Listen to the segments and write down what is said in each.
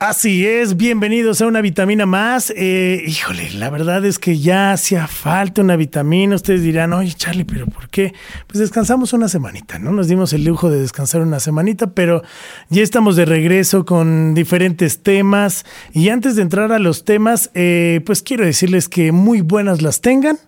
Así es, bienvenidos a una vitamina más. Eh, híjole, la verdad es que ya hacía falta una vitamina. Ustedes dirán, oye Charlie, pero ¿por qué? Pues descansamos una semanita, ¿no? Nos dimos el lujo de descansar una semanita, pero ya estamos de regreso con diferentes temas. Y antes de entrar a los temas, eh, pues quiero decirles que muy buenas las tengan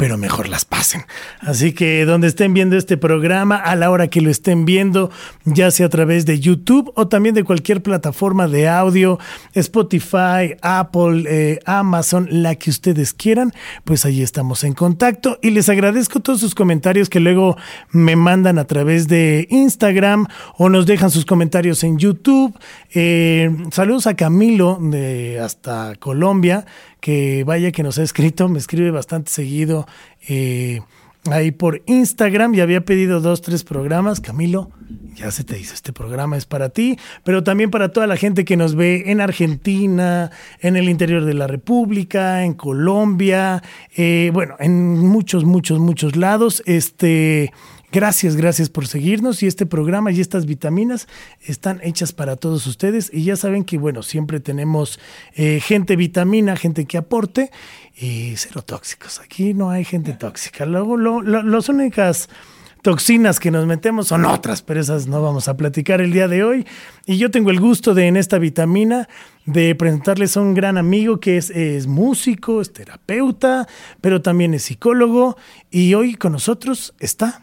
pero mejor las pasen. Así que donde estén viendo este programa, a la hora que lo estén viendo, ya sea a través de YouTube o también de cualquier plataforma de audio, Spotify, Apple, eh, Amazon, la que ustedes quieran, pues ahí estamos en contacto. Y les agradezco todos sus comentarios que luego me mandan a través de Instagram o nos dejan sus comentarios en YouTube. Eh, saludos a Camilo de hasta Colombia que vaya que nos ha escrito, me escribe bastante seguido eh, ahí por Instagram y había pedido dos, tres programas. Camilo, ya se te hizo, este programa es para ti, pero también para toda la gente que nos ve en Argentina, en el interior de la República, en Colombia, eh, bueno, en muchos, muchos, muchos lados. Este. Gracias, gracias por seguirnos y este programa y estas vitaminas están hechas para todos ustedes y ya saben que bueno, siempre tenemos eh, gente vitamina, gente que aporte y cero tóxicos. Aquí no hay gente tóxica. Luego, lo, las únicas toxinas que nos metemos son otras, pero esas no vamos a platicar el día de hoy. Y yo tengo el gusto de en esta vitamina de presentarles a un gran amigo que es, es músico, es terapeuta, pero también es psicólogo y hoy con nosotros está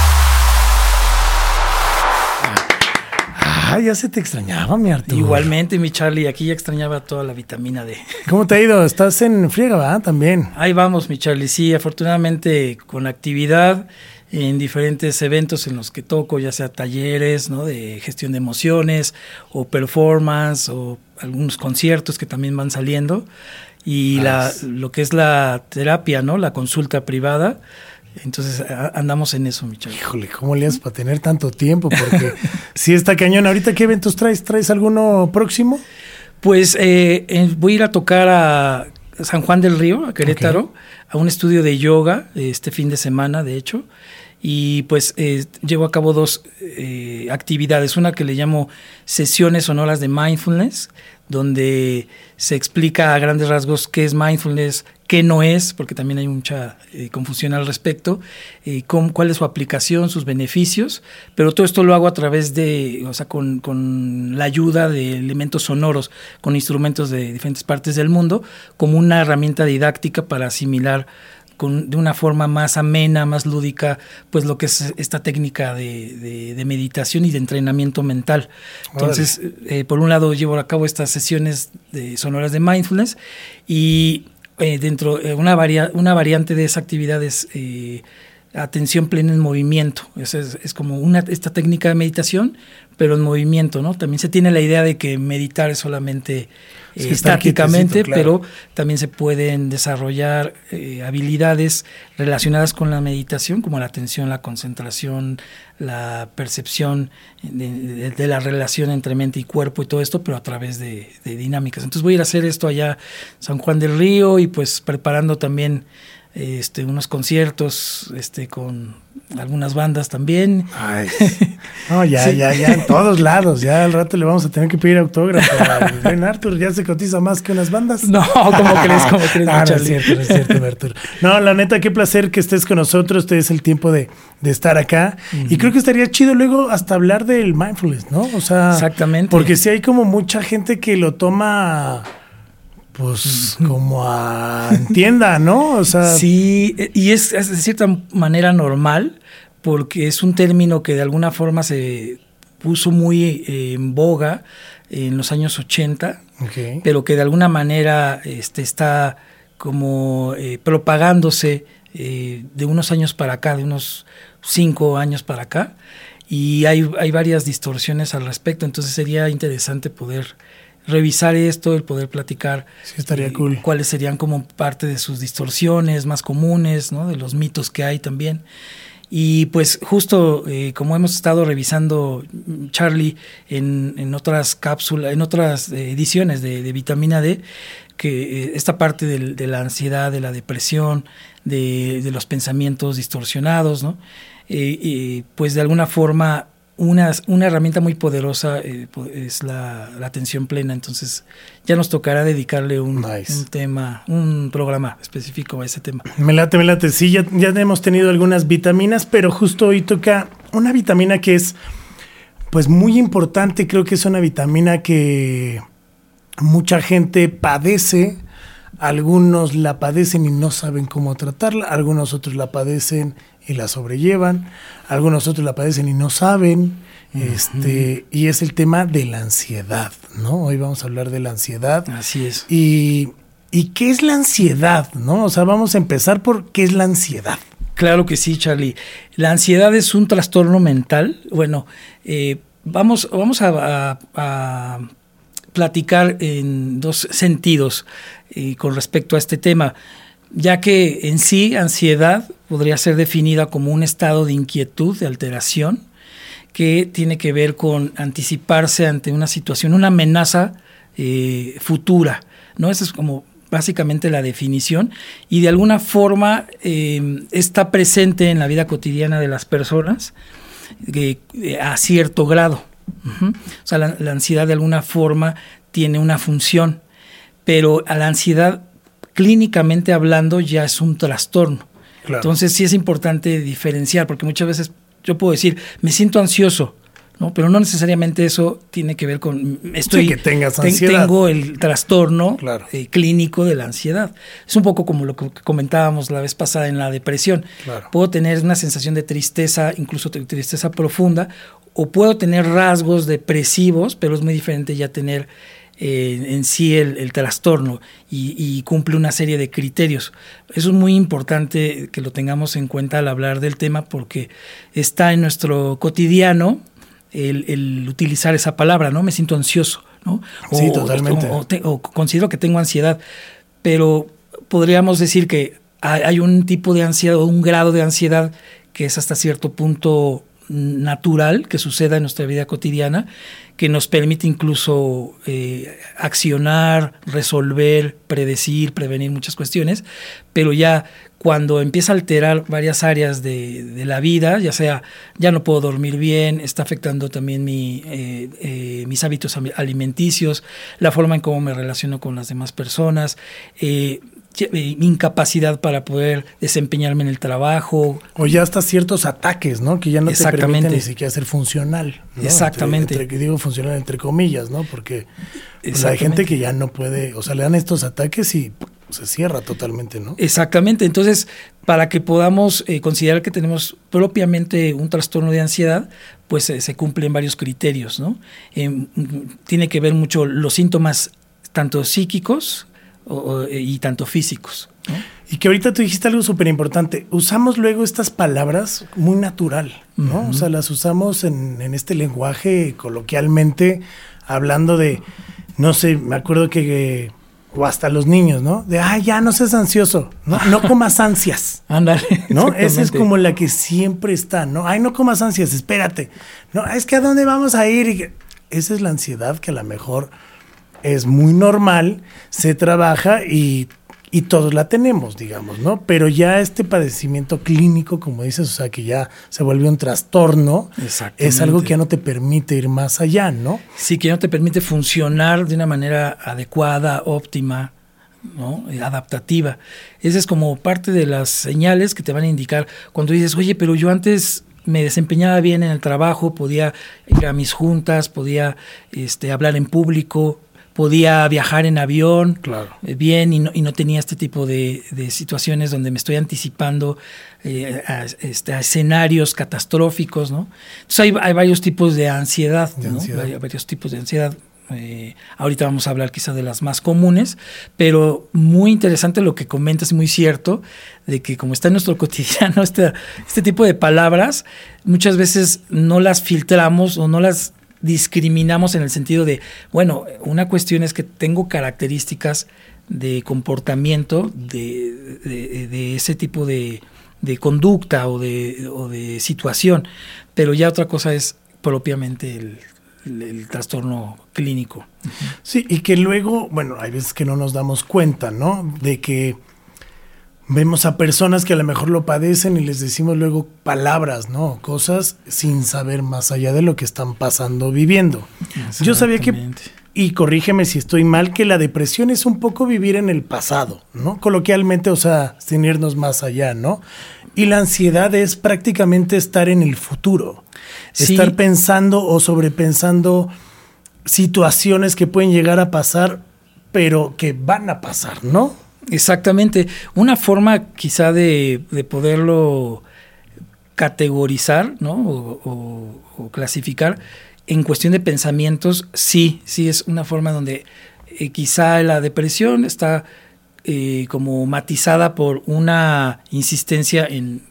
Ah, ya se te extrañaba, mi Arturo. Igualmente, mi Charlie, aquí ya extrañaba toda la vitamina D. ¿Cómo te ha ido? Estás en friega, ¿verdad? También. Ahí vamos, mi Charlie. Sí, afortunadamente con actividad en diferentes eventos en los que toco, ya sea talleres ¿no? de gestión de emociones o performance o algunos conciertos que también van saliendo. Y la, lo que es la terapia, ¿no? La consulta privada entonces andamos en eso, Michelle. Híjole, ¿cómo le haces para tener tanto tiempo? Porque si está cañón. ¿Ahorita qué eventos traes? ¿Traes alguno próximo? Pues eh, voy a ir a tocar a San Juan del Río, a Querétaro, a un estudio de yoga este fin de semana, de hecho. Y pues eh, llevo a cabo dos eh, actividades. Una que le llamo sesiones sonoras de mindfulness, donde se explica a grandes rasgos qué es mindfulness, qué no es, porque también hay mucha eh, confusión al respecto, eh, cuál es su aplicación, sus beneficios, pero todo esto lo hago a través de, o sea, con, la ayuda de elementos sonoros, con instrumentos de diferentes partes del mundo, como una herramienta didáctica para asimilar de una forma más amena, más lúdica, pues lo que es esta técnica de, meditación y de entrenamiento mental. Entonces, eh, por un lado llevo a cabo estas sesiones de sonoras de mindfulness y eh, dentro de eh, una, una variante de esa actividad es atención plena en movimiento. Es, es, como una, esta técnica de meditación, pero en movimiento, ¿no? También se tiene la idea de que meditar es solamente eh, estáticamente, pero también se pueden desarrollar eh, habilidades relacionadas con la meditación, como la atención, la concentración, la percepción de, la relación entre mente y cuerpo y todo esto, pero a través de, de dinámicas. Entonces voy a ir a hacer esto allá San Juan del Río y pues preparando también este, unos conciertos este, con algunas bandas también. Ay, no, ya, ya, ya, en todos lados. Ya al rato le vamos a tener que pedir autógrafo. Ben Arthur ya se cotiza más que unas bandas. No, como crees? como crees? Ah, no, es cierto, no es cierto, Arthur. No, la neta, qué placer que estés con nosotros. Este es el tiempo de, de estar acá. Y creo que estaría chido luego hasta hablar del mindfulness, ¿no? O sea, exactamente. Porque si hay como mucha gente que lo toma pues como a entienda, ¿no? O sea, sí, y es, de cierta manera normal porque es un término que de alguna forma se puso muy eh, en boga en los años 80, pero que de alguna manera este, está como eh, propagándose eh, de unos años para acá, de unos cinco años para acá, y hay, hay varias distorsiones al respecto, entonces sería interesante poder revisar esto, el poder platicar sí, estaría cool. cuáles serían como parte de sus distorsiones más comunes, ¿no? de los mitos que hay también. Y pues justo eh, como hemos estado revisando, mm, Charlie, en, en otras cápsulas, en otras eh, ediciones de, de, vitamina D, que eh, esta parte de, de, la ansiedad, de la depresión, de, de los pensamientos distorsionados, ¿no? pues de alguna forma una, una herramienta muy poderosa eh, es la, la, atención plena, entonces ya nos tocará dedicarle un, nice. un, tema, un programa específico a ese tema. Me late, me late, sí, ya, ya hemos tenido algunas vitaminas, pero justo hoy toca una vitamina que es pues muy importante, creo que es una vitamina que mucha gente padece, algunos la padecen y no saben cómo tratarla, algunos otros la padecen y la sobrellevan, algunos otros la padecen y no saben, este, y es el tema de la ansiedad, ¿no? Hoy vamos a hablar de la ansiedad. Así es. Y, ¿y qué es la ansiedad, no? O sea, vamos a empezar por qué es la ansiedad. Claro que sí, Charlie. La ansiedad es un trastorno mental. Bueno, eh, vamos, vamos a, a, a, platicar en dos sentidos eh, con respecto a este tema ya que en sí ansiedad podría ser definida como un estado de inquietud, de alteración, que tiene que ver con anticiparse ante una situación, una amenaza eh, futura. ¿no? Esa es como básicamente la definición y de alguna forma eh, está presente en la vida cotidiana de las personas eh, a cierto grado. O sea, la ansiedad de alguna forma tiene una función, pero a la ansiedad clínicamente hablando ya es un trastorno. Claro. Entonces sí es importante diferenciar, porque muchas veces yo puedo decir, me siento ansioso, ¿no? Pero no necesariamente eso tiene que ver con estoy sí, que tengas ansiedad. tengo el trastorno claro. eh, clínico de la ansiedad. Es un poco como lo que comentábamos la vez pasada en la depresión. Claro. Puedo tener una sensación de tristeza, incluso tristeza profunda, o puedo tener rasgos depresivos, pero es muy diferente ya tener eh, en sí el, el trastorno y, y, cumple una serie de criterios. Eso es muy importante que lo tengamos en cuenta al hablar del tema porque está en nuestro cotidiano el, el utilizar esa palabra, ¿no? Me siento ansioso, ¿no? O, sí, totalmente. O, o, te, o, considero que tengo ansiedad, pero podríamos decir que hay, hay un tipo de ansiedad o un grado de ansiedad que es hasta cierto punto natural que suceda en nuestra vida cotidiana, que nos permite incluso eh, accionar, resolver, predecir, prevenir muchas cuestiones, pero ya cuando empieza a alterar varias áreas de, la vida, ya sea ya no puedo dormir bien, está afectando también eh, eh, mis hábitos alimenticios, la forma en cómo me relaciono con las demás personas, eh, incapacidad para poder desempeñarme en el trabajo. O ya hasta ciertos ataques, ¿no? Que ya no te permiten ni siquiera ser funcional. ¿no? Exactamente. Entre, entre, digo funcional entre comillas, ¿no? Porque pues, hay gente que ya no puede, o sea, le dan estos ataques y se cierra totalmente, ¿no? Exactamente. Entonces, para que podamos eh, considerar que tenemos propiamente un trastorno de ansiedad, pues eh, se cumplen varios criterios, ¿no? Eh, tiene que ver mucho los síntomas tanto psíquicos o, y tanto físicos. ¿no? Y que ahorita tú dijiste algo súper importante. Usamos luego estas palabras muy natural, ¿no? Uh -huh. O sea, las usamos en, en, este lenguaje coloquialmente, hablando de, no sé, me acuerdo que, o hasta los niños, ¿no? De, ah, ya no seas ansioso, no, no comas ansias. Ándale. ¿No? Esa es como la que siempre está, ¿no? Ay, no comas ansias, espérate. No, es que a dónde vamos a ir. Y esa es la ansiedad que a lo mejor es muy normal, se trabaja y, y, todos la tenemos, digamos, ¿no? Pero ya este padecimiento clínico, como dices, o sea, que ya se vuelve un trastorno, es algo que ya no te permite ir más allá, ¿no? Sí, que ya no te permite funcionar de una manera adecuada, óptima. ¿no? adaptativa. Esa es como parte de las señales que te van a indicar cuando dices, oye, pero yo antes me desempeñaba bien en el trabajo, podía ir a mis juntas, podía este, hablar en público, podía viajar en avión claro. eh, bien y no, y no, tenía este tipo de, de, situaciones donde me estoy anticipando eh, a, este, a, escenarios catastróficos, ¿no? Entonces hay, hay varios tipos de ansiedad, de ¿no? ansiedad. Hay varios tipos de ansiedad. Eh, ahorita vamos a hablar quizá de las más comunes, pero muy interesante lo que comentas, muy cierto, de que como está en nuestro cotidiano este, este tipo de palabras, muchas veces no las filtramos o no las discriminamos en el sentido de, bueno, una cuestión es que tengo características de comportamiento de, ese tipo de, conducta o de, o de situación, pero ya otra cosa es propiamente el, el, trastorno clínico. Sí, y que luego, bueno, hay veces que no nos damos cuenta, ¿no? De que vemos a personas que a lo mejor lo padecen y les decimos luego palabras, ¿no? Cosas sin saber más allá de lo que están pasando, viviendo. Yo sabía que, y corrígeme si estoy mal, que la depresión es un poco vivir en el pasado, ¿no? Coloquialmente, o sea, sin irnos más allá, ¿no? Y la ansiedad es prácticamente estar en el futuro, estar pensando o sobrepensando situaciones que pueden llegar a pasar, pero que van a pasar, ¿no? Exactamente. Una forma quizá de, poderlo categorizar, ¿no? O, clasificar en cuestión de pensamientos, sí, sí es una forma donde eh, quizá la depresión está eh, como matizada por una insistencia en,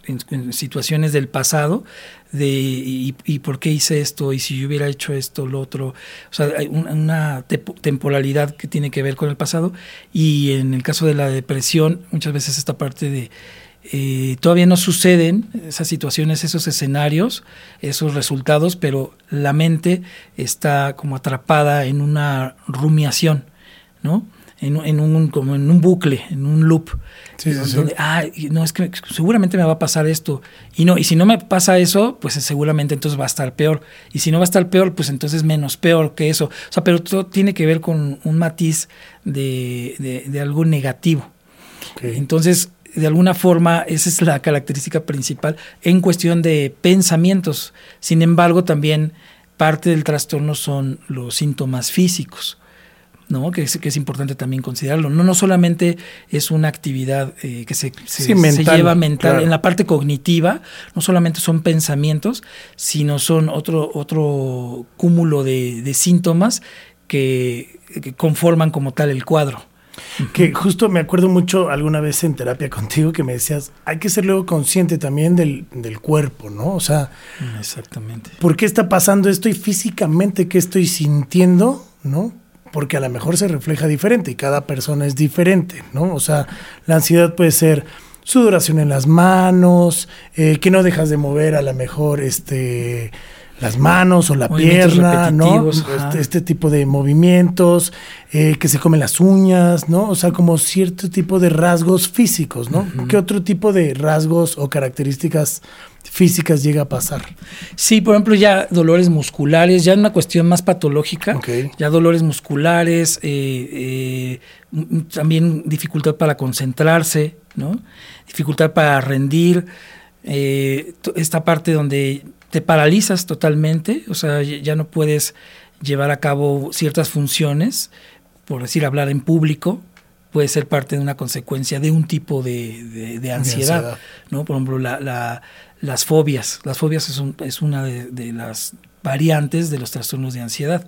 situaciones del pasado, de y, por qué hice esto, y si yo hubiera hecho esto, lo otro. O sea, hay una, temporalidad que tiene que ver con el pasado. Y en el caso de la depresión, muchas veces esta parte de eh, todavía no suceden esas situaciones, esos escenarios, esos resultados, pero la mente está como atrapada en una rumiación, ¿no? En, un, como en un bucle, en un loop. donde, ah, no, es que seguramente me va a pasar esto. Y no, y si no me pasa eso, pues seguramente entonces va a estar peor. Y si no va a estar peor, pues entonces menos peor que eso. O sea, pero todo tiene que ver con un matiz de, de, algo negativo. Entonces, de alguna forma, esa es la característica principal en cuestión de pensamientos. Sin embargo, también parte del trastorno son los síntomas físicos. ¿No? Que es, que es importante también considerarlo. No, no solamente es una actividad eh, que se, se, lleva mental, en la parte cognitiva, no solamente son pensamientos, sino son otro, otro cúmulo de, síntomas que, conforman como tal el cuadro. Que justo me acuerdo mucho alguna vez en terapia contigo que me decías, hay que ser luego consciente también del, del cuerpo, ¿no? O sea, exactamente. ¿Por qué está pasando esto y físicamente qué estoy sintiendo, ¿no? Porque a lo mejor se refleja diferente y cada persona es diferente, ¿no? O sea, la ansiedad puede ser sudoración en las manos, eh, que no dejas de mover a lo mejor este las manos o la pierna, ¿no? Este, este, tipo de movimientos, eh, que se comen las uñas, ¿no? O sea, como cierto tipo de rasgos físicos, ¿no? ¿Qué otro tipo de rasgos o características físicas llega a pasar? Sí, por ejemplo, ya dolores musculares, ya una cuestión más patológica, ya dolores musculares, eh, eh, también dificultad para concentrarse, ¿no? Dificultad para rendir, esta parte donde te paralizas totalmente, o sea, ya no puedes llevar a cabo ciertas funciones, por decir, hablar en público, puede ser parte de una consecuencia de un tipo de, ansiedad, ¿no? Por ejemplo, las fobias. Las fobias es, es una de, las variantes de los trastornos de ansiedad.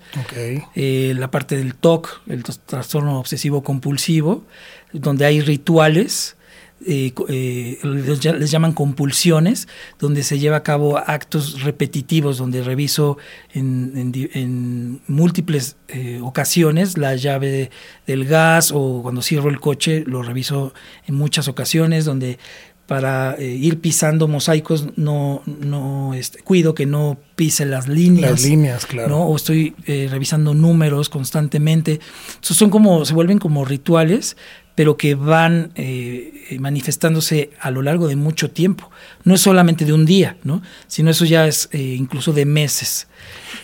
Eh, la parte del TOC, el trastorno obsesivo compulsivo, donde hay rituales eh, eh, les llaman compulsiones, donde se lleva a cabo actos repetitivos, donde reviso en, múltiples eh, ocasiones la llave del gas o cuando cierro el coche lo reviso en muchas ocasiones, donde para ir pisando mosaicos no, no este, cuido que no pise las líneas. Las líneas, claro. O estoy revisando números constantemente. son como, se vuelven como rituales pero que van eh, manifestándose a lo largo de mucho tiempo. No es solamente de un día, ¿no? sino eso ya es eh, incluso de meses.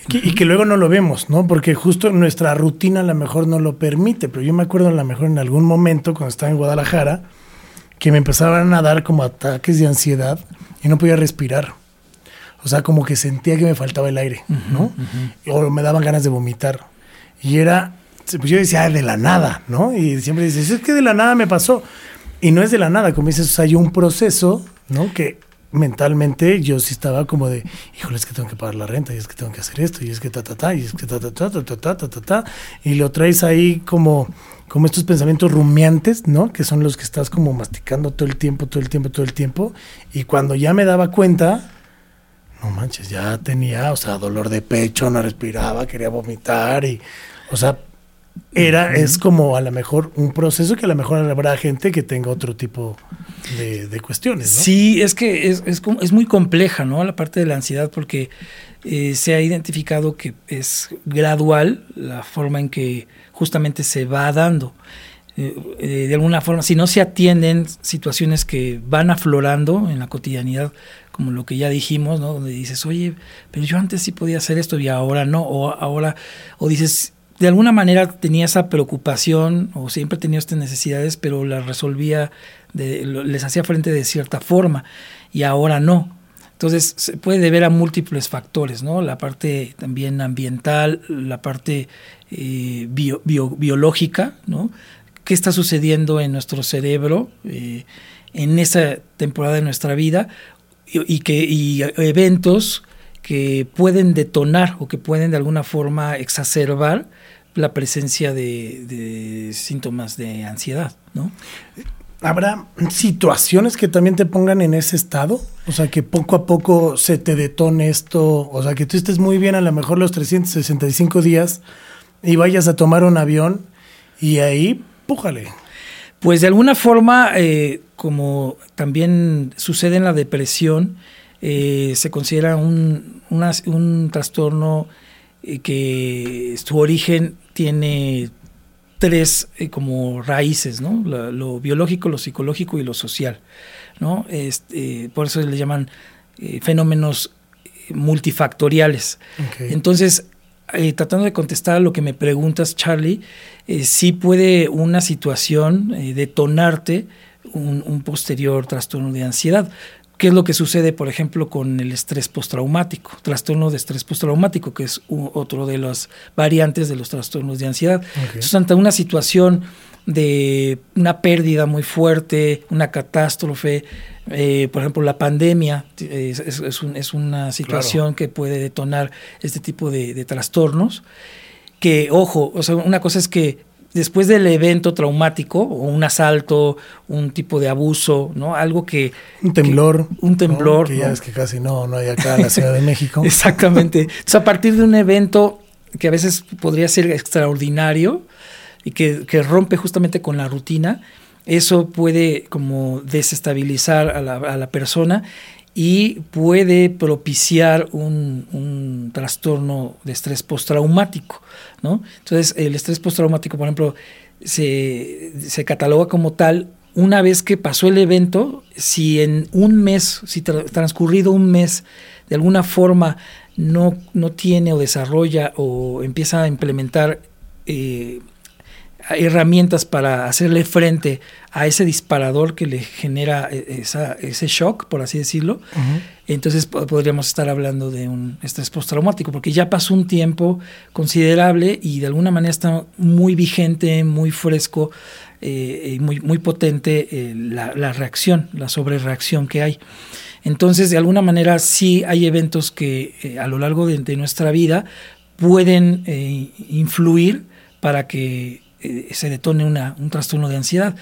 y que luego no lo vemos, ¿no? Porque justo nuestra rutina a lo mejor no lo permite, pero yo me acuerdo a lo mejor en algún momento cuando estaba en Guadalajara, que me empezaban a dar como ataques de ansiedad y no podía respirar. O sea, como que sentía que me faltaba el aire, ¿no? O me daban ganas de vomitar. Y era pues yo decía, de la nada, ¿no? Y siempre dices, es que de la nada me pasó. Y no es de la nada, como dices, hay un proceso, ¿no? Que mentalmente yo sí estaba como de, híjole, es que tengo que pagar la renta, y es que tengo que hacer esto, y es que ta, ta, ta, y es que ta, ta, ta, ta, ta, ta, ta, ta, y lo traes ahí como, como estos pensamientos rumiantes, ¿no? Que son los que estás como masticando todo el tiempo, todo el tiempo, todo el tiempo, y cuando ya me daba cuenta, no manches, ya tenía, o sea, dolor de pecho, no respiraba, quería vomitar y, o sea, era, es como a lo mejor un proceso que a lo mejor habrá gente que tenga otro tipo de, cuestiones, ¿no? Sí, es que es, es, es, muy compleja, ¿no? La parte de la ansiedad, porque eh, se ha identificado que es gradual la forma en que justamente se va dando. Eh, eh, de alguna forma, si no se atienden situaciones que van aflorando en la cotidianidad, como lo que ya dijimos, ¿no? Donde dices, oye, pero yo antes sí podía hacer esto y ahora no, o ahora, o dices, de alguna manera tenía esa preocupación o siempre tenía estas necesidades, pero las resolvía, les hacía frente de cierta forma y ahora no. Entonces se puede deber a múltiples factores, ¿no? La parte también ambiental, la parte eh, biológica, ¿no? ¿Qué está sucediendo en nuestro cerebro eh, en esa temporada de nuestra vida? Y, que, y eventos que pueden detonar o que pueden de alguna forma exacerbar la presencia de, síntomas de ansiedad, ¿no? ¿Habrá situaciones que también te pongan en ese estado? O sea, que poco a poco se te detone esto, o sea, que tú estés muy bien a lo mejor los 365 días y vayas a tomar un avión y ahí, pújale. Pues de alguna forma, eh, como también sucede en la depresión, eh, se considera un, un trastorno eh, que su origen tiene tres eh, como raíces, ¿no? Lo, biológico, lo psicológico y lo social, ¿no? Este, por eso le llaman eh, fenómenos multifactoriales. Entonces, tratando de contestar a lo que me preguntas, Charlie, sí puede una situación detonarte un, posterior trastorno de ansiedad. ¿Qué es lo que sucede, por ejemplo, con el estrés postraumático? Trastorno de estrés postraumático, que es otro de las variantes de los trastornos de ansiedad. Entonces, ante una situación de una pérdida muy fuerte, una catástrofe, eh, por ejemplo, la pandemia es, una situación que puede detonar este tipo de, de trastornos. Que, ojo, o sea, una cosa es que después del evento traumático o un asalto, un tipo de abuso, ¿no? Algo que... Un temblor. un temblor. Que ya es que casi no, no hay acá en la Ciudad de México. Exactamente. Entonces, a partir de un evento que a veces podría ser extraordinario y que, que rompe justamente con la rutina, eso puede como desestabilizar a la, a la persona y puede propiciar un, trastorno de estrés postraumático. ¿No? Entonces, el estrés postraumático, por ejemplo, se, cataloga como tal una vez que pasó el evento, si en un mes, si transcurrido un mes, de alguna forma no, no tiene o desarrolla o empieza a implementar eh, herramientas para hacerle frente a ese disparador que le genera e, ese shock, por así decirlo, entonces podríamos estar hablando de un estrés postraumático, porque ya pasó un tiempo considerable y de alguna manera está muy vigente, muy fresco eh, y muy, muy potente eh, la, reacción, la sobrereacción que hay. Entonces, de alguna manera, sí hay eventos que eh, a lo largo de nuestra vida pueden influir para que eh, se detone un trastorno de ansiedad.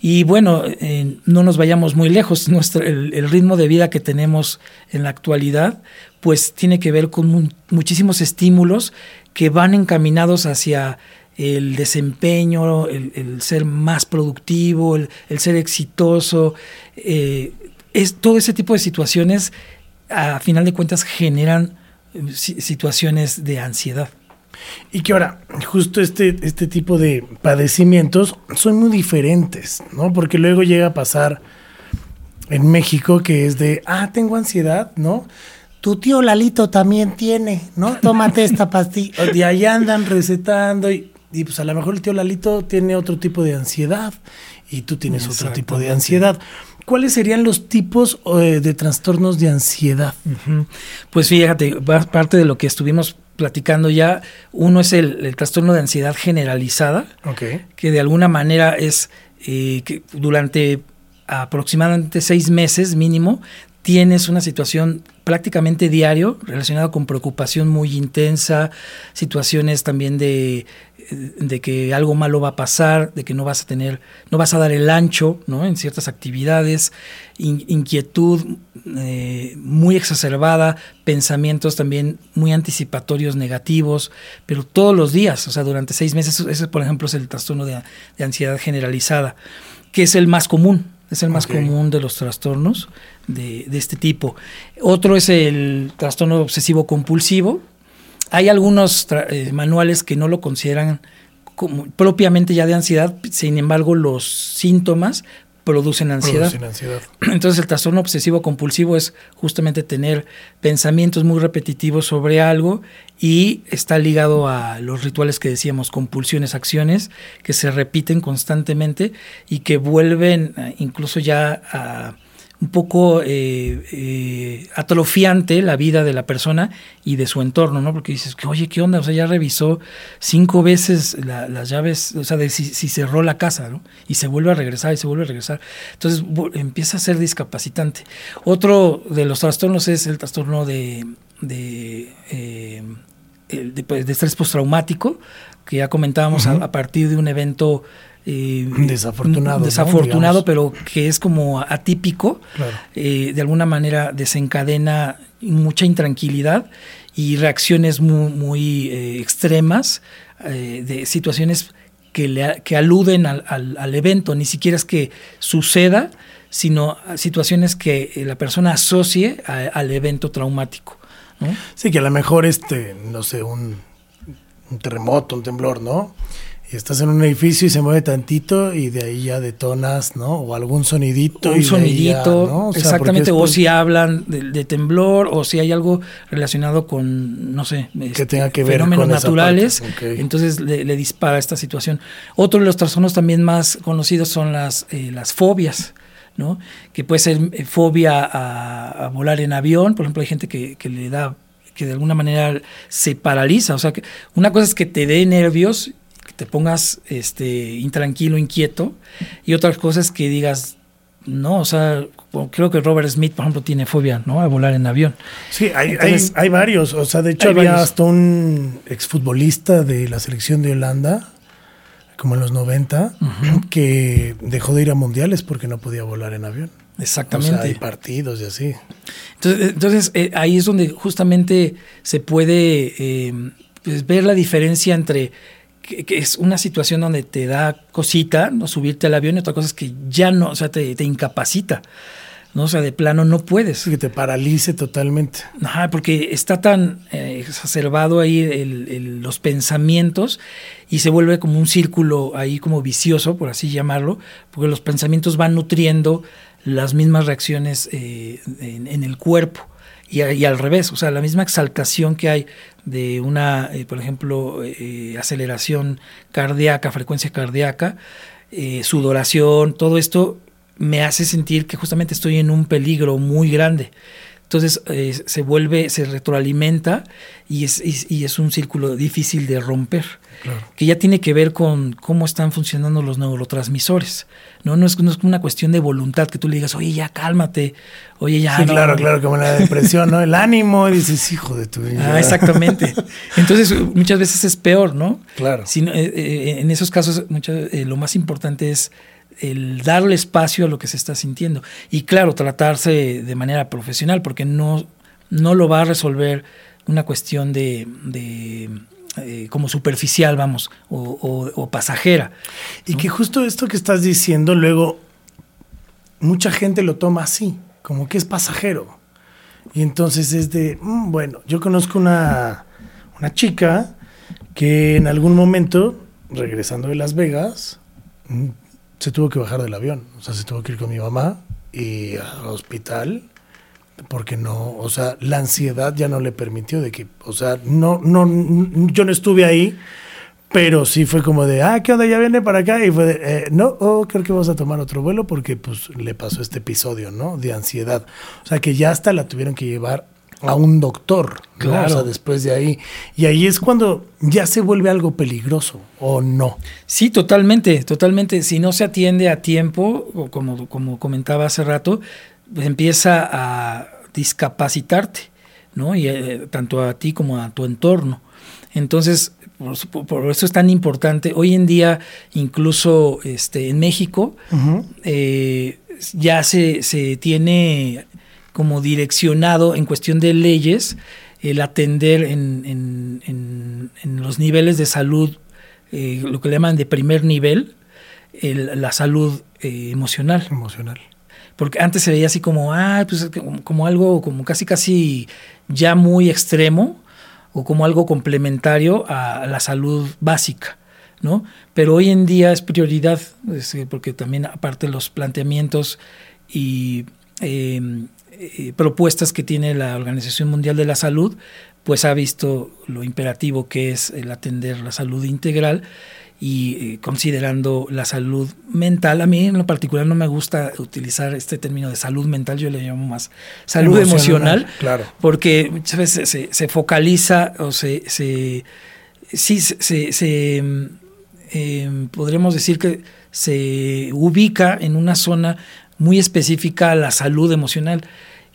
Y bueno, eh, no nos vayamos muy lejos, Nuestro, el, ritmo de vida que tenemos en la actualidad, pues tiene que ver con muchísimos estímulos que van encaminados hacia el desempeño, el, ser más productivo, el, ser exitoso. Eh, es, todo ese tipo de situaciones, a final de cuentas, generan situaciones de ansiedad. Y que ahora, justo este, este tipo de padecimientos son muy diferentes, ¿no? Porque luego llega a pasar en México que es de, ah, tengo ansiedad, ¿no? Tu tío Lalito también tiene, ¿no? Tómate esta pastilla. Y ahí andan recetando y, y, pues a lo mejor el tío Lalito tiene otro tipo de ansiedad y tú tienes otro tipo de ansiedad. ¿Cuáles serían los tipos eh, de trastornos de ansiedad? Pues fíjate, parte de lo que estuvimos platicando ya, uno es el, trastorno de ansiedad generalizada, que de alguna manera es eh, que durante aproximadamente seis meses mínimo tienes una situación prácticamente diario, relacionado con preocupación muy intensa, situaciones también de, de, que algo malo va a pasar, de que no vas a tener, no vas a dar el ancho ¿no? en ciertas actividades, inquietud eh, muy exacerbada, pensamientos también muy anticipatorios negativos, pero todos los días, o sea, durante seis meses, ese por ejemplo es el trastorno de, de ansiedad generalizada, que es el más común, es el más común de los trastornos de, de, este tipo. Otro es el trastorno obsesivo compulsivo. Hay algunos eh, manuales que no lo consideran como, propiamente ya de ansiedad, sin embargo los síntomas producen ansiedad. Entonces el trastorno obsesivo compulsivo es justamente tener pensamientos muy repetitivos sobre algo y está ligado a los rituales que decíamos, compulsiones, acciones que se repiten constantemente y que vuelven eh, incluso ya a un poco eh, eh, atrofiante la vida de la persona y de su entorno, ¿no? Porque dices, que, oye, ¿qué onda? O sea, ya revisó cinco veces las llaves, o sea, de si, cerró la casa, ¿no? Y se vuelve a regresar y se vuelve a regresar. Entonces empieza a ser discapacitante. Otro de los trastornos es el trastorno de, de, eh, pues, de, estrés postraumático, que ya comentábamos a partir de un evento eh, desafortunado. Desafortunado, pero que es como atípico, eh, de alguna manera desencadena mucha intranquilidad y reacciones muy, muy eh, extremas de situaciones que, le, que aluden al, al, evento, ni siquiera es que suceda, sino situaciones que la persona asocie al evento traumático. Sí, que a lo mejor este, no sé, un, un terremoto, un temblor, ¿no? Y estás en un edificio y se mueve tantito y de ahí ya detonas, ¿no? O algún sonidito. Un sonidito, exactamente. O si hablan de, temblor o si hay algo relacionado con, no sé, que este, tenga que ver fenómenos naturales. Entonces le, dispara esta situación. Otro de los trastornos también más conocidos son las, eh, las fobias. ¿no? Que puede ser eh, fobia a, volar en avión, por ejemplo, hay gente que, que le da que de alguna manera se paraliza, o sea, que una cosa es que te dé nervios te pongas este, intranquilo, inquieto, y otras cosas que digas, no, o sea, creo que Robert Smith, por ejemplo, tiene fobia, ¿no? A volar en avión. Sí, hay, hay, varios, o sea, de hecho había hasta un exfutbolista de la selección de Holanda, como en los 90, que dejó de ir a mundiales porque no podía volar en avión. Exactamente. O sea, hay partidos y así. Entonces, entonces eh, ahí es donde justamente se puede eh, pues, ver la diferencia entre que, es una situación donde te da cosita, ¿no? Subirte al avión y otra cosa es que ya no, o sea, te, incapacita. ¿no? O sea, de plano no puedes. Que te paralice totalmente. Ajá, porque está tan eh, exacerbado ahí los pensamientos y se vuelve como un círculo ahí como vicioso, por así llamarlo, porque los pensamientos van nutriendo las mismas reacciones eh, en, el cuerpo. Y, y, al revés, o sea, la misma exaltación que hay de una, eh, por ejemplo, eh, aceleración cardíaca, frecuencia cardíaca, eh, sudoración, todo esto me hace sentir que justamente estoy en un peligro muy grande. Entonces se vuelve, se retroalimenta y es, y, es un círculo difícil de romper, que ya tiene que ver con cómo están funcionando los neurotransmisores. No, no es, no es una cuestión de voluntad que tú le digas, oye, ya cálmate, oye, ya. Sí, claro, claro, como la depresión, ¿no? El ánimo, y dices, hijo de tu vida. Ah, exactamente. Entonces, muchas veces es peor, ¿no? Claro. Eh, eh, en esos casos, eh, lo más importante es el darle espacio a lo que se está sintiendo. Y claro, tratarse de manera profesional, porque no, no lo va a resolver una cuestión de, eh, como superficial, vamos, o, pasajera. Y que justo esto que estás diciendo, luego mucha gente lo toma así, como que es pasajero. Y entonces es de, mm, bueno, yo conozco una, una chica que en algún momento, regresando de Las Vegas, mm, se tuvo que bajar del avión. O sea, se tuvo que ir con mi mamá y al hospital porque no, o sea, la ansiedad ya no le permitió de que, o sea, no, no, yo no estuve ahí, pero sí fue como de, ah, ¿qué onda? Ya viene para acá y fue de, eh, no, oh, creo que vamos a tomar otro vuelo porque pues le pasó este episodio, ¿no? De ansiedad. O sea, que ya hasta la tuvieron que llevar a un doctor, claro. o sea, después de ahí. Y ahí es cuando ya se vuelve algo peligroso, ¿o no? Sí, totalmente, totalmente. Si no se atiende a tiempo, como, como comentaba hace rato, pues empieza a discapacitarte, ¿no? Y eh, tanto a ti como a tu entorno. Entonces, por, eso es tan importante. Hoy en día, incluso este, en México, eh, ya se, se tiene como direccionado en cuestión de leyes el atender en, en, los niveles de salud, eh, lo que le llaman de primer nivel, la salud eh, emocional. Emocional. Porque antes se veía así como, ah, pues como, algo como casi casi ya muy extremo o como algo complementario a la salud básica. ¿no? Pero hoy en día es prioridad, porque también aparte los planteamientos y em, eh, propuestas que tiene la Organización Mundial de la Salud, pues ha visto lo imperativo que es el atender la salud integral y eh, considerando la salud mental. A mí en lo particular no me gusta utilizar este término de salud mental, yo le llamo más salud emocional, claro. porque muchas veces se, focaliza o se, se sí se, se em, podremos decir que se ubica en una zona muy específica a la salud emocional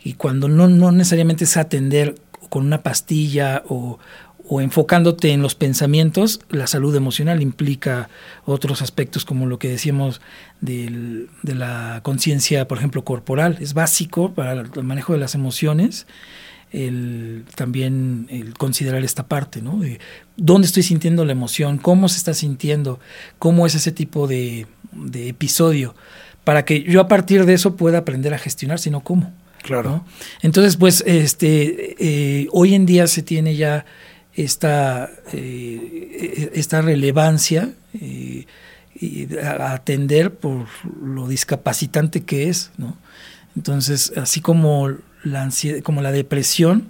y cuando no, no necesariamente es atender con una pastilla o, o enfocándote en los pensamientos, la salud emocional implica otros aspectos como lo que decíamos de la conciencia, por ejemplo, corporal. Es básico para el manejo de las emociones el, también considerar esta parte, ¿no? De dónde estoy sintiendo la emoción, cómo se está sintiendo, cómo es ese tipo de, de episodio, para que yo a partir de eso pueda aprender a gestionar, sino cómo. Claro. Entonces, pues, este, eh, hoy en día se tiene ya esta, eh, esta relevancia eh, a atender por lo discapacitante que es, ¿no? Entonces, así como la ansiedad, como la depresión,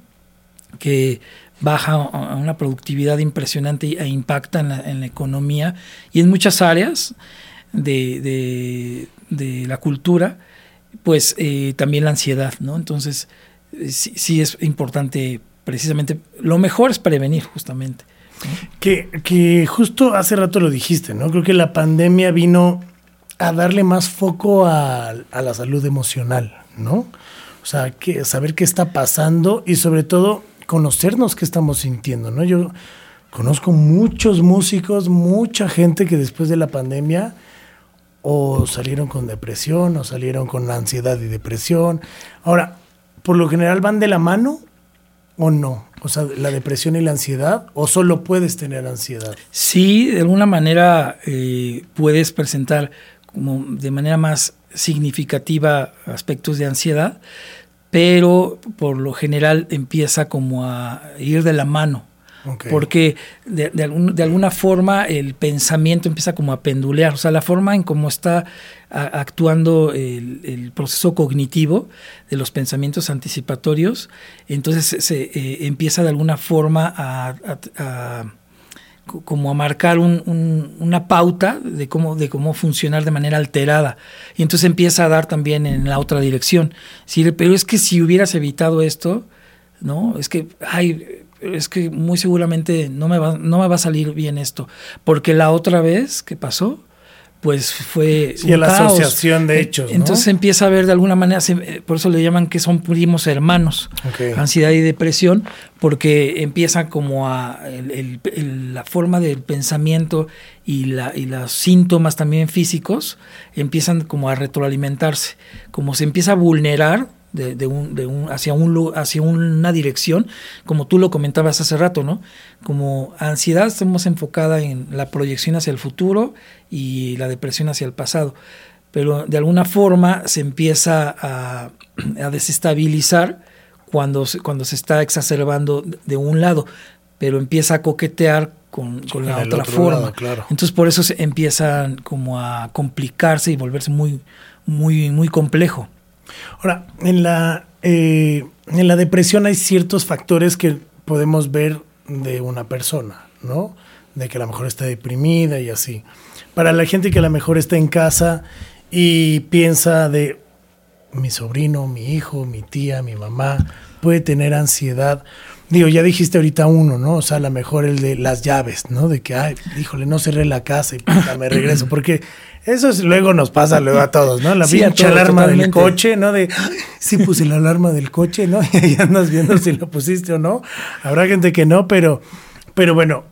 que baja a una productividad impresionante e impacta en la, economía y en muchas áreas de, la cultura, pues eh, también la ansiedad, ¿no? Entonces, eh, sí, es importante precisamente, lo mejor es prevenir justamente. Que, que justo hace rato lo dijiste, ¿no? Creo que la pandemia vino a darle más foco a, a la salud emocional, ¿no? O sea, que, saber qué está pasando y sobre todo conocernos qué estamos sintiendo, ¿no? Yo conozco muchos músicos, mucha gente que después de la pandemia o salieron con depresión o salieron con ansiedad y depresión. Ahora, por lo general van de la mano o no? O sea, la depresión y la ansiedad, o solo puedes tener ansiedad? Sí, de alguna manera eh, puedes presentar como de manera más significativa aspectos de ansiedad, pero por lo general empieza como a ir de la mano. Porque de, de, alguna forma el pensamiento empieza como a pendulear, o sea, la forma en cómo está actuando el, proceso cognitivo de los pensamientos anticipatorios, entonces se eh, empieza de alguna forma a como a marcar una pauta de cómo, de cómo funcionar de manera alterada. Y entonces empieza a dar también en la otra dirección. Pero es que si hubieras evitado esto, ¿no? Es que, ay, es que muy seguramente no me va, no me va a salir bien esto. Porque la otra vez que pasó, pues fue sí, la asociación de hechos. Entonces empieza a ver de alguna manera, por eso le llaman que son primos hermanos, ansiedad y depresión, porque empieza como a la forma del pensamiento y, la, y los síntomas también físicos empiezan como a retroalimentarse, como se empieza a vulnerar de, un, de un, hacia, un, hacia una dirección, como tú lo comentabas hace rato, ¿no? Como ansiedad estamos enfocada en la proyección hacia el futuro y la depresión hacia el pasado, pero de alguna forma se empieza a, desestabilizar cuando se, cuando se está exacerbando de un lado, pero empieza a coquetear con, la otra forma. claro. Entonces por eso se empiezan como a complicarse y volverse muy, muy, muy complejo. Ahora, en la, eh, en la depresión hay ciertos factores que podemos ver de una persona, ¿no? De que a lo mejor está deprimida y así. Para la gente que a lo mejor está en casa y piensa de mi sobrino, mi hijo, mi tía, mi mamá, puede tener ansiedad. Digo, ya dijiste ahorita uno, ¿no? O sea, a lo mejor el de las llaves, ¿no? De que, ay, híjole, no cerré la casa y puta, me regreso. Porque eso es, luego nos pasa luego a todos, ¿no? La Sí, pinche alarma del coche, ¿no? De, "Ay, sí puse la alarma del coche, ¿no? Y ahí andas viendo si lo pusiste o no. Habrá gente que no, pero, pero bueno,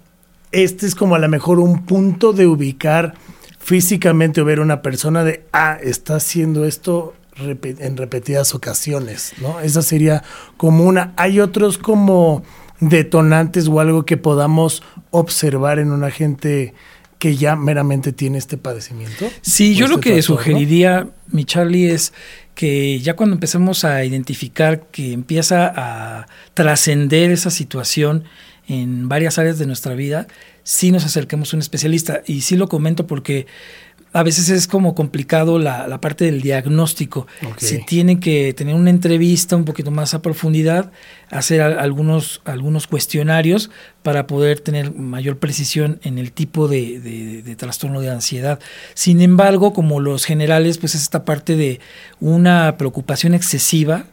este es como a lo mejor un punto de ubicar físicamente o ver una persona de, ah, está haciendo esto en repetidas ocasiones, ¿no? Esa sería como una. Hay otros como detonantes o algo que podamos observar en una gente que ya meramente tiene este padecimiento. Sí, yo lo este que sugeriría, mi Charlie, es que ya cuando empecemos a identificar que empieza a trascender esa situación en varias áreas de nuestra vida, sí nos acerquemos a un especialista. Y sí lo comento porque a veces es como complicado la, la parte del diagnóstico. Ok. Se tiene que tener una entrevista un poquito más a profundidad, hacer a- algunos, algunos cuestionarios para poder tener mayor precisión en el tipo de, de- de trastorno de ansiedad. Sin embargo, como los generales, pues es esta parte de una preocupación excesiva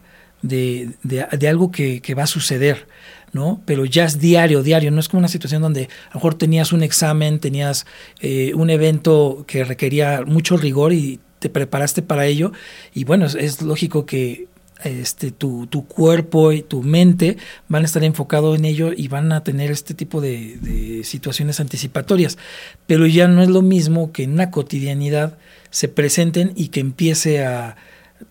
de, de- de algo que, que va a suceder. ¿No? Pero ya es diario, diario, no es como una situación donde a lo mejor tenías un examen, tenías eh, un evento que requería mucho rigor y te preparaste para ello y bueno, es, lógico que este, tu, tu cuerpo y tu mente van a estar enfocados en ello y van a tener este tipo de, situaciones anticipatorias. Pero ya no es lo mismo que en una cotidianidad se presenten y que empiece a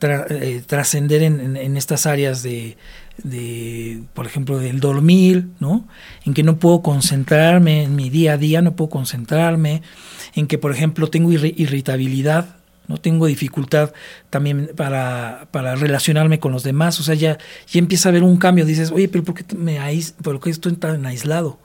eh, trascender en, en- en estas áreas de, de, por ejemplo, del dormir, ¿no? En que no puedo concentrarme en mi día a día, no puedo concentrarme, en que, por ejemplo, tengo irri- irritabilidad, no tengo dificultad también para, para relacionarme con los demás, o sea, ya, ya empieza a haber un cambio, dices, oye, pero ¿por qué, me por qué estoy tan aislado?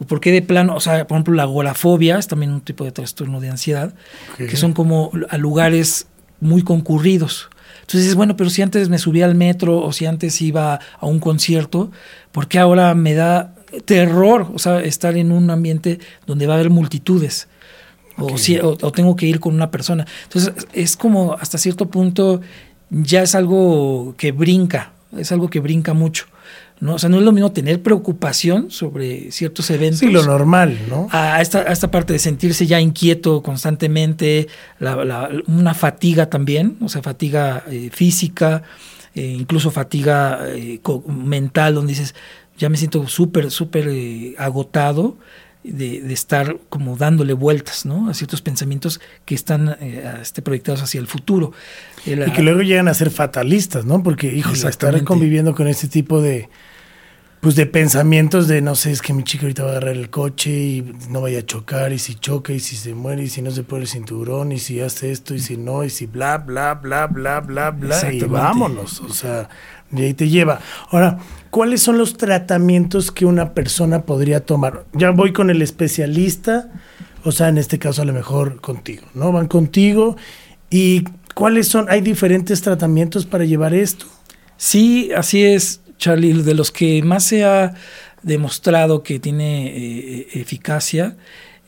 ¿O por qué de plano, o sea, por ejemplo, la agorafobia es también un tipo de trastorno de ansiedad, Ok. que son como a lugares muy concurridos. Entonces dices, bueno, pero si antes me subía al metro o si antes iba a un concierto, ¿por qué ahora me da terror, o sea, estar en un ambiente donde va a haber multitudes? O, Ok. si- o- o tengo que ir con una persona. Entonces, es como hasta cierto punto ya es algo que brinca, es algo que brinca mucho. ¿No? O sea, no es lo mismo tener preocupación sobre ciertos eventos Sí, lo normal, ¿no? a esta, a esta parte de sentirse ya inquieto constantemente, la- la- una fatiga también, o sea, fatiga eh, física, eh, incluso fatiga eh, mental, donde dices, ya me siento súper, súper agotado de, de estar como dándole vueltas, ¿no? A ciertos pensamientos que están eh, este, proyectados hacia el futuro. El- Y que luego llegan a ser fatalistas, ¿no? Porque, híjole, estar conviviendo con este tipo de, pues de pensamientos de, no sé, es que mi chica ahorita va a agarrar el coche y no vaya a chocar, y si choca, y si se muere, y si no se pone el cinturón, y si hace esto, y si no, y si bla, bla, bla, bla, bla, bla, y vámonos, o sea, y ahí te lleva. Ahora, ¿cuáles son los tratamientos que una persona podría tomar? Ya voy con el especialista, o sea, en este caso a lo mejor contigo, ¿no? Van contigo, y ¿cuáles son? ¿Hay diferentes tratamientos para llevar esto? Sí, así es, Charlie. De los que más se ha demostrado que tiene eh, eficacia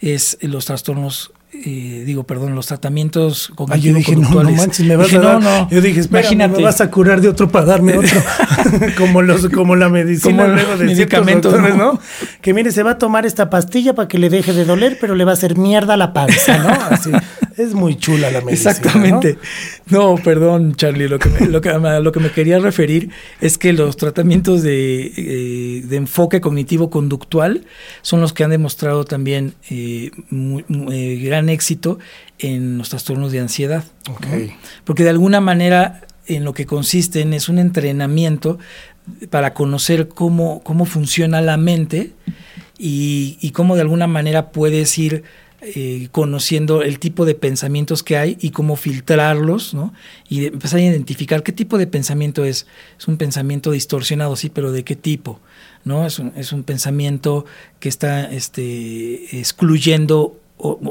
es los trastornos, eh, digo, perdón, los tratamientos Ah, yo dije, no, no manches, me vas Dije, a dar. no, no, yo dije, espera, imagínate. me vas a curar de otro para darme otro. como los, como la medicina Como luego de medicamentos. ¿no? Que mire, se va a tomar esta pastilla para que le deje de doler, pero le va a hacer mierda la panza, ¿no? Así. Es muy chula la medicina. Exactamente. ¿no? perdón, Charlie. Lo que, me, lo, que, a lo que me quería referir es que los tratamientos de, eh, de enfoque cognitivo-conductual son los que han demostrado también eh, muy- muy, eh, gran éxito en los trastornos de ansiedad. Porque de alguna manera en lo que consisten es un entrenamiento para conocer cómo, cómo funciona la mente y, y cómo de alguna manera puedes ir eh, conociendo el tipo de pensamientos que hay y cómo filtrarlos, ¿no? Y empezar a identificar qué tipo de pensamiento es. Es un pensamiento distorsionado, sí, pero ¿de qué tipo? ¿No? Es un, es un pensamiento que está este, excluyendo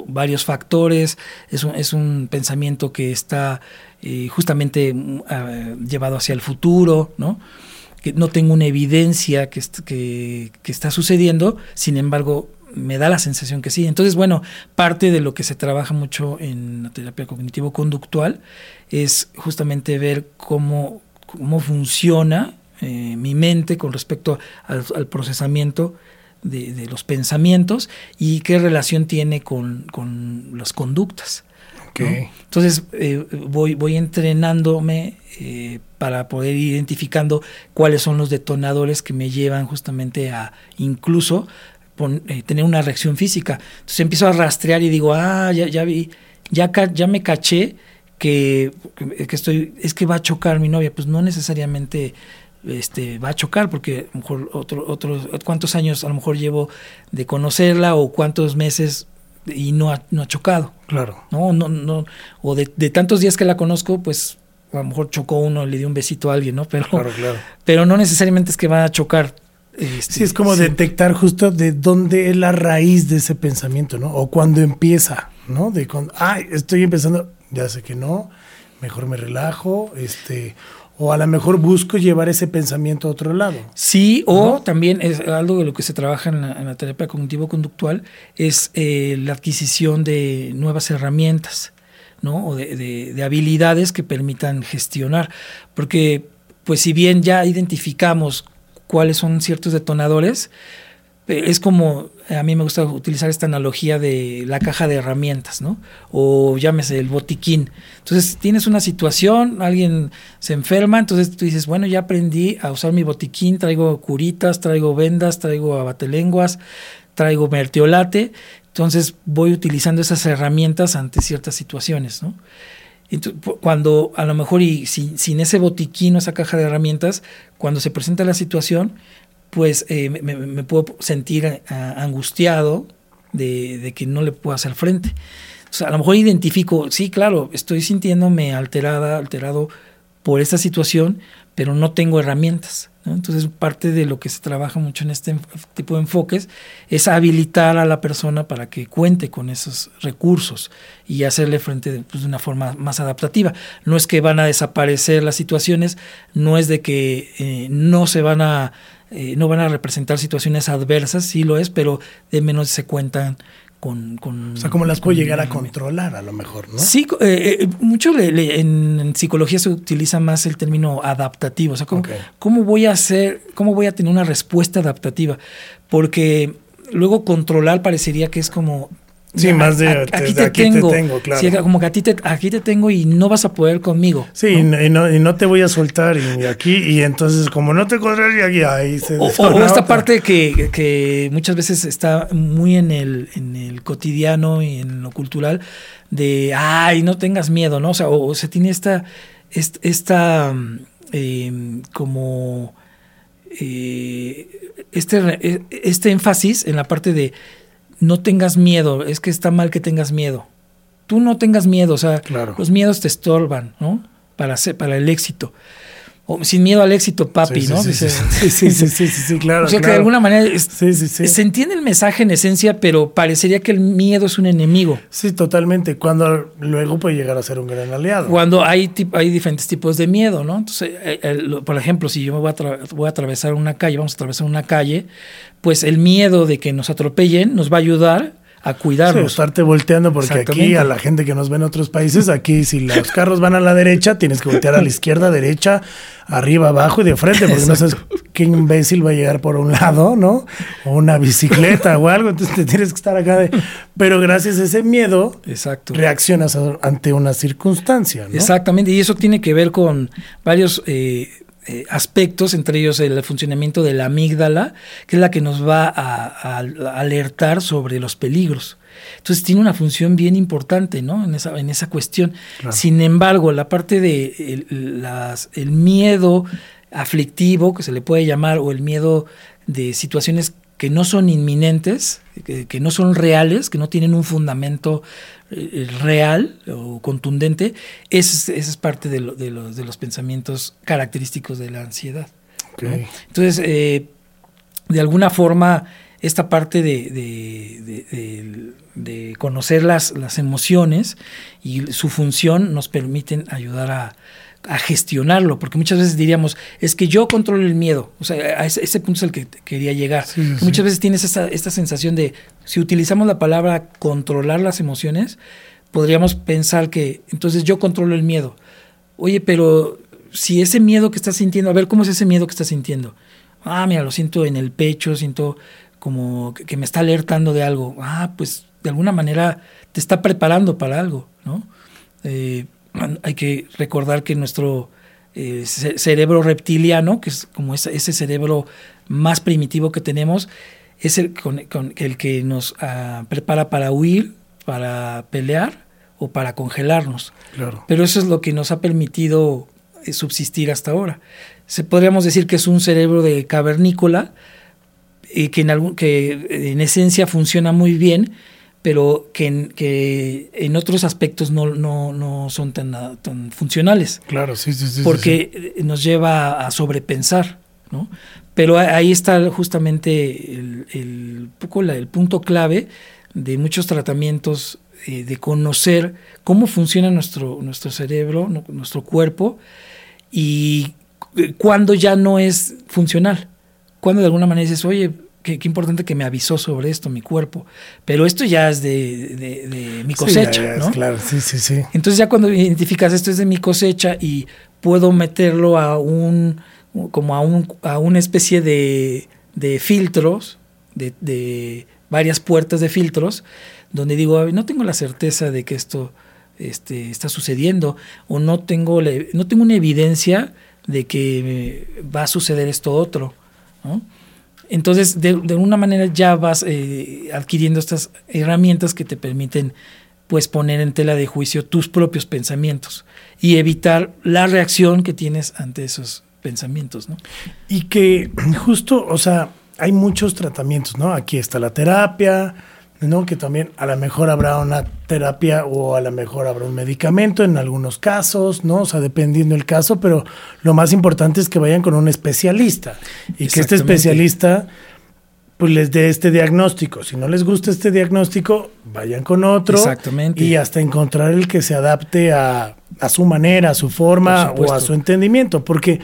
varios factores, es un, es un pensamiento que está eh, justamente mm, ah, llevado hacia el futuro, ¿no? que no tengo una evidencia que, que está sucediendo, sin embargo, me da la sensación que sí. Entonces, bueno, parte de lo que se trabaja mucho en la terapia cognitivo-conductual es justamente ver cómo, cómo funciona eh, mi mente con respecto al, procesamiento de, los pensamientos y qué relación tiene con, las conductas. Entonces eh, voy, voy entrenándome eh, para poder ir identificando cuáles son los detonadores que me llevan justamente a incluso tener una reacción física. Entonces empiezo a rastrear y digo, ah, ya, ya vi, ya, ya me caché que, que, estoy, es que va a chocar mi novia. Pues no necesariamente este, va a chocar, porque a lo mejor otro, otros, cuántos años a lo mejor llevo de conocerla o cuántos meses y no ha, no ha chocado. Claro. No, no, no, o de, tantos días que la conozco, pues a lo mejor chocó uno, le dio un besito a alguien, ¿no? Pero, pero no necesariamente es que va a chocar. Este, sí, es como detectar justo de dónde es la raíz de ese pensamiento, ¿no? O cuando empieza, ¿no? De cuando, ay, estoy empezando, ya sé que no, mejor me relajo, este, o a lo mejor busco llevar ese pensamiento a otro lado. Sí, o también es algo de lo que se trabaja en la, terapia cognitivo-conductual, es eh, la adquisición de nuevas herramientas, ¿no? O de, habilidades que permitan gestionar. Porque, pues si bien ya identificamos cuáles son ciertos detonadores, eh, es como, a mí me gusta utilizar esta analogía de la caja de herramientas, ¿no? O llámese el botiquín. Entonces tienes una situación, alguien se enferma, entonces tú dices, bueno, ya aprendí a usar mi botiquín, traigo curitas, traigo vendas, traigo abatelenguas, traigo mertiolate, entonces voy utilizando esas herramientas ante ciertas situaciones, ¿no? Cuando a lo mejor y sin, sin ese botiquín o esa caja de herramientas, cuando se presenta la situación, pues eh, me, puedo sentir angustiado de, que no le puedo hacer frente. O sea, a lo mejor identifico, sí, claro, estoy sintiéndome alterada, alterado por esta situación, pero no tengo herramientas. Entonces, parte de lo que se trabaja mucho en este tipo de enfoques es habilitar a la persona para que cuente con esos recursos y hacerle frente de, pues, de una forma más adaptativa. No es que van a desaparecer las situaciones, no es de que eh, no se van a eh, no van a representar situaciones adversas, sí lo es, pero de menos se cuentan con, o sea, ¿cómo las puedo llegar a controlar a lo mejor, no? Sí, eh, eh, mucho en, psicología se utiliza más el término adaptativo. O sea, ¿cómo, voy a hacer, cómo voy a tener una respuesta adaptativa? Porque luego controlar parecería que es como Sí, más de, aquí, te, tengo, claro. como que a ti te, aquí te tengo y no vas a poder conmigo. Sí, Y, no, y, no, te voy a soltar y aquí, y entonces como no te y aquí, ahí se... O, o esta parte que, que, muchas veces está muy en el, en el cotidiano y en lo cultural, de, ay, no tengas miedo, ¿no? O sea, o, se tiene esta, esta, em, como... Eh, este, este énfasis en la parte de no tengas miedo, es que está mal que tengas miedo. Tú no tengas miedo, o sea, los miedos te estorban, ¿no? Para, hacer, para el éxito. O, sin miedo al éxito, papi, ¿no? Sí, sí, sí, sí, claro. O sea, que de alguna manera se entiende el mensaje en esencia, pero parecería que el miedo es un enemigo. Sí, totalmente. Cuando luego puede llegar a ser un gran aliado. Cuando hay, hay diferentes tipos de miedo, ¿no? Entonces, eh, por ejemplo, si yo me voy a, voy a atravesar una calle, vamos a atravesar una calle, pues el miedo de que nos atropellen nos va a ayudar a cuidarnos. Sí, estarte volteando porque aquí a la gente que nos ve en otros países, aquí si los carros van a la derecha, tienes que voltear a la izquierda, derecha, arriba, abajo y de frente, porque no sabes qué imbécil va a llegar por un lado, ¿no? O una bicicleta o algo, entonces te tienes que estar acá de... Pero gracias a ese miedo, Exacto. reaccionas ante una circunstancia, ¿no? Exactamente, y eso tiene que ver con varios... Eh, eh, aspectos, entre ellos el funcionamiento de la amígdala, que es la que nos va a, alertar sobre los peligros. Entonces tiene una función bien importante ¿no? en, esa, en esa cuestión. Sin embargo, la parte de el, miedo aflictivo, que se le puede llamar, o el miedo de situaciones que no son inminentes, que, no son reales, que no tienen un fundamento eh, real o contundente, esa es, parte de, los, pensamientos característicos de la ansiedad. Entonces, eh, de alguna forma, esta parte de, conocer las, las emociones y su función nos permiten ayudar a, a gestionarlo, porque muchas veces diríamos, es que yo controlo el miedo, o sea, a ese, punto es el que quería llegar. muchas veces tienes esta, esta sensación de, si utilizamos la palabra controlar las emociones, podríamos pensar que entonces yo controlo el miedo. Oye, pero si ese miedo que estás sintiendo, a ver, ¿cómo es ese miedo que estás sintiendo? Ah, mira, lo siento en el pecho, siento como que, me está alertando de algo. Ah, pues de alguna manera te está preparando para algo, ¿no? Eh, hay que recordar que nuestro eh, cerebro reptiliano, que es como ese, cerebro más primitivo que tenemos, es el, el que nos ah, prepara para huir, para pelear o para congelarnos. Pero eso es lo que nos ha permitido eh, subsistir hasta ahora. Se podríamos decir que es un cerebro de cavernícola y que en, algún, que en esencia funciona muy bien, pero que en, que en otros aspectos no, no, son tan, tan, funcionales. Claro, sí, sí, sí. Porque nos lleva a sobrepensar, ¿no? Pero ahí está justamente el, el, poco el punto clave de muchos tratamientos eh, de conocer cómo funciona nuestro, nuestro cerebro, nuestro cuerpo, y eh, cuando ya no es funcional. Cuando de alguna manera dices, oye, qué, importante que me avisó sobre esto mi cuerpo. Pero esto ya es de, mi cosecha, ¿no? Claro, sí, sí, sí. Entonces ya cuando identificas esto es de mi cosecha y puedo meterlo a un, como a, un, a una especie de, filtros, de, varias puertas de filtros, donde digo, no tengo la certeza de que esto este, está sucediendo o no tengo, no tengo una evidencia de que va a suceder esto otro. Entonces, de, alguna manera ya vas eh, adquiriendo estas herramientas que te permiten pues poner en tela de juicio tus propios pensamientos y evitar la reacción que tienes ante esos pensamientos, ¿no? Y que justo, o sea, hay muchos tratamientos, ¿no? Aquí está la terapia, ¿no? Que también a lo mejor habrá una terapia o a lo mejor habrá un medicamento en algunos casos, ¿no? O sea, dependiendo del caso, pero lo más importante es que vayan con un especialista y que este especialista pues les dé este diagnóstico. Si no les gusta este diagnóstico, vayan con otro. Exactamente. Y hasta encontrar el que se adapte a, su manera, a su forma o a su entendimiento. Porque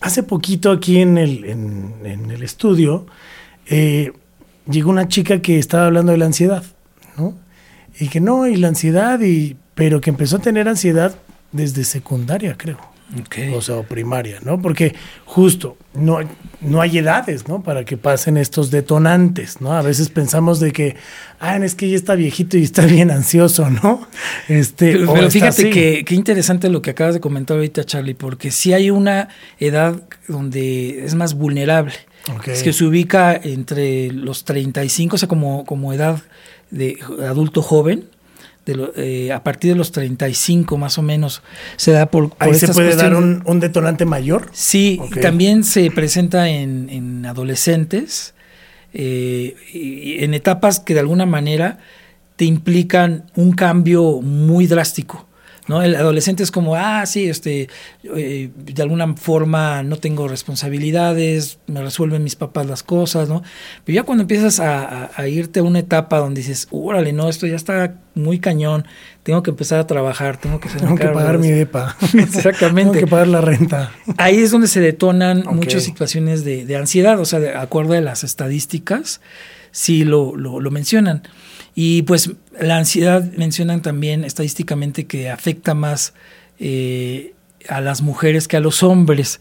hace poquito aquí en el, en, el estudio, eh, llegó una chica que estaba hablando de la ansiedad, ¿no? Y que no, y la ansiedad, y, pero que empezó a tener ansiedad desde secundaria, creo. O sea, o primaria, ¿no? Porque justo no, no hay edades, ¿no? Para que pasen estos detonantes, ¿no? A veces pensamos de que, ah, es que ya está viejito y está bien ansioso, ¿no? Este, pero, fíjate que, qué interesante lo que acabas de comentar ahorita, Charlie, porque si hay una edad donde es más vulnerable. Es que se ubica entre los 35, o sea, como, como edad de adulto joven, de eh, a partir de los 35 más o menos se da por... ¿Ahí se puede dar un, detonante mayor? Sí, también se presenta en, adolescentes, eh, en etapas que de alguna manera te implican un cambio muy drástico. ¿No? El adolescente es como, ah, sí, este, eh, de alguna forma no tengo responsabilidades, me resuelven mis papás las cosas, ¿no? Pero ya cuando empiezas a, irte a una etapa donde dices, órale, no, esto ya está muy cañón, tengo que empezar a trabajar, tengo que Tengo que pagar mi depa. Exactamente. tengo que pagar la renta. Ahí es donde se detonan muchas situaciones de, ansiedad, o sea, de acuerdo a las estadísticas, sí lo, lo, mencionan. Y pues la ansiedad mencionan también estadísticamente que afecta más eh, a las mujeres que a los hombres,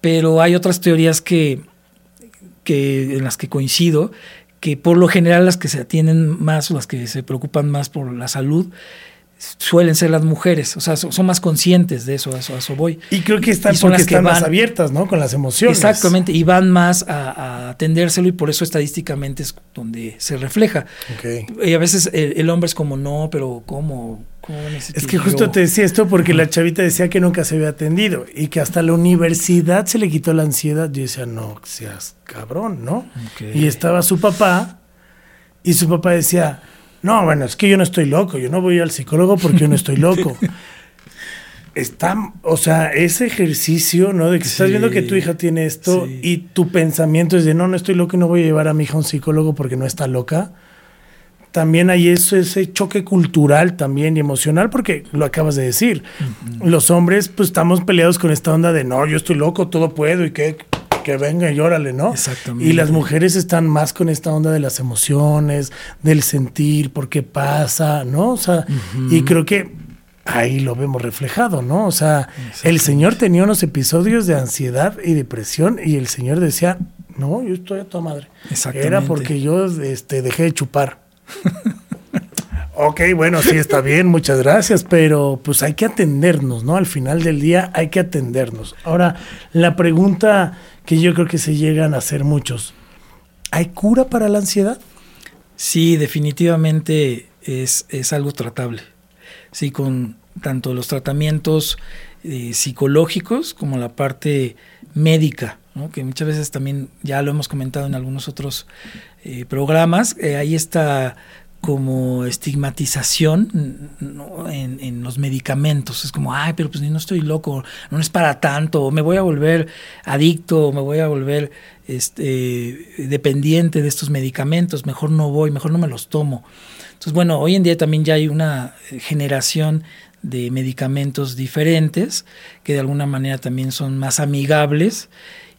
pero hay otras teorías que, que, en las que coincido, que por lo general las que se atienden más las que se preocupan más por la salud suelen ser las mujeres, o sea, son, más conscientes de eso, a eso, voy. Y creo que están porque están más abiertas, ¿no? Con las emociones. Exactamente, y van más a, atendérselo y por eso estadísticamente es donde se refleja. Y a veces el, hombre es como, no, pero ¿cómo? es que justo te decía esto porque la chavita decía que nunca se había atendido y que hasta la universidad se le quitó la ansiedad. Yo decía, no, seas cabrón, ¿no? Y estaba su papá y su papá decía no, bueno, es que yo no estoy loco, yo no voy al psicólogo porque yo no estoy loco. Está, o sea, ese ejercicio, ¿no? De que estás viendo que tu hija tiene esto y tu pensamiento es de no, no estoy loco y no voy a llevar a mi hija a un psicólogo porque no está loca. También hay eso, ese choque cultural también y emocional, porque lo acabas de decir. Los hombres, pues estamos peleados con esta onda de no, yo estoy loco, todo puedo y que que venga y órale, ¿no? Exactamente. Y las mujeres están más con esta onda de las emociones, del sentir, por qué pasa, ¿no? O sea, y creo que ahí lo vemos reflejado, ¿no? O sea, el señor tenía unos episodios de ansiedad y depresión y el señor decía, no, yo estoy a toda madre. Era porque yo este, dejé de chupar. ok, bueno, sí, está bien, muchas gracias, pero pues hay que atendernos, ¿no? Al final del día hay que atendernos. Ahora, la pregunta que yo creo que se llegan a hacer muchos, ¿hay cura para la ansiedad? Sí, definitivamente es, es algo tratable. Sí, con tanto los tratamientos eh, psicológicos como la parte médica, que muchas veces también ya lo hemos comentado en algunos otros eh, programas, eh, ahí está como estigmatización en, los medicamentos. Es como, ay, pero pues no estoy loco, no es para tanto, me voy a volver adicto, me voy a volver este, dependiente de estos medicamentos, mejor no voy, mejor no me los tomo. Entonces, bueno, hoy en día también ya hay una generación de medicamentos diferentes que de alguna manera también son más amigables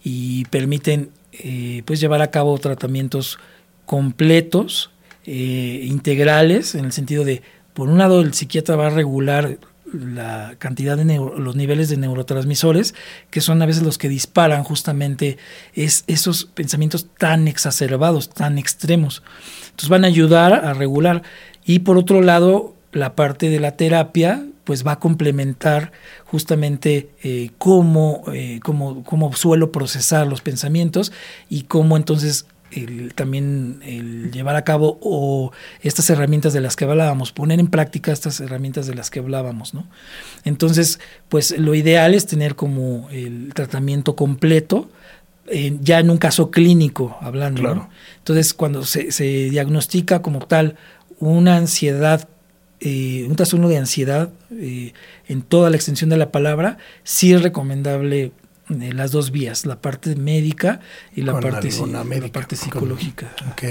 y permiten eh, pues llevar a cabo tratamientos completos eh, integrales, en el sentido de, por un lado, el psiquiatra va a regular la cantidad de los niveles de neurotransmisores, que son a veces los que disparan justamente es, esos pensamientos tan exacerbados, tan extremos. Entonces van a ayudar a regular. Y por otro lado, la parte de la terapia, pues va a complementar justamente eh, cómo, eh, cómo, cómo, suelo procesar los pensamientos y cómo entonces también el llevar a cabo o estas herramientas de las que hablábamos, poner en práctica estas herramientas de las que hablábamos, ¿no? Entonces, pues lo ideal es tener como el tratamiento completo, eh, ya en un caso clínico hablando. Entonces, cuando se, diagnostica como tal una ansiedad, eh, un trastorno de ansiedad eh, en toda la extensión de la palabra, sí es recomendable las dos vías, la parte médica y la, parte, la parte psicológica. ok.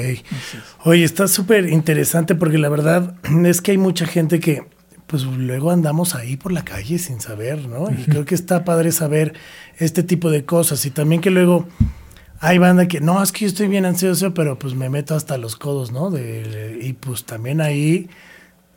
Oye, está súper interesante porque la verdad es que hay mucha gente que pues luego andamos ahí por la calle sin saber, ¿no? Y creo que está padre saber este tipo de cosas y también que luego hay banda que, no, es que yo estoy bien ansioso, pero pues me meto hasta los codos, ¿no? De, y pues también ahí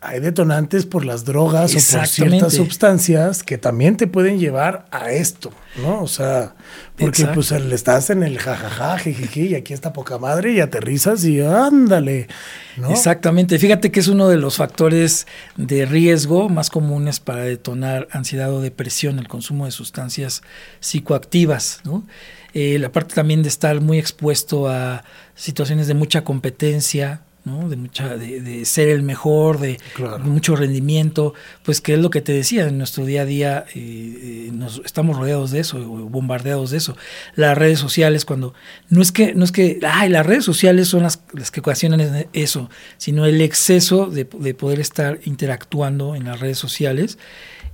hay detonantes por las drogas o por ciertas sustancias que también te pueden llevar a esto, ¿no? O sea, porque pues le estás en el jajaja, jijiji, y aquí está poca madre y aterrizas y ándale, ¿no? Exactamente. Fíjate que es uno de los factores de riesgo más comunes para detonar ansiedad o depresión, el consumo de sustancias psicoactivas, ¿no? Eh, la parte también de estar muy expuesto a situaciones de mucha competencia, de, mucha, de, ser el mejor, de mucho rendimiento, pues que es lo que te decía, en nuestro día a día eh, eh, nos, estamos rodeados de eso, bombardeados de eso. Las redes sociales, cuando, no es que, no es que, ay, las redes sociales son las, las que ocasionan eso, sino el exceso de, poder estar interactuando en las redes sociales,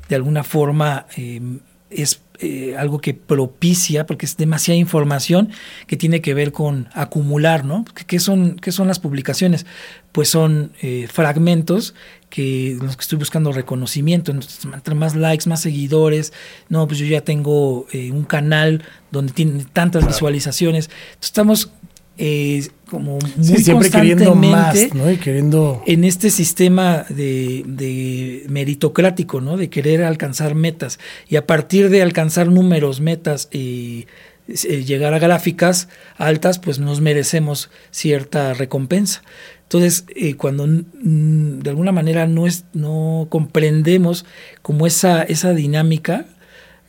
de alguna forma eh, es eh, algo que propicia, porque es demasiada información que tiene que ver con acumular, ¿no? ¿Qué son, qué son las publicaciones? Pues son eh, fragmentos que los que estoy buscando reconocimiento, entonces entre más likes, más seguidores, no, pues yo ya tengo eh, un canal donde tiene tantas visualizaciones, entonces estamos eh, como muy siempre queriendo más, ¿no? Y queriendo... en este sistema de, meritocrático, ¿no? De querer alcanzar metas. Y a partir de alcanzar números, metas y eh, llegar a gráficas altas, pues nos merecemos cierta recompensa. Entonces, eh, cuando de alguna manera no, es, no comprendemos como esa, esa dinámica,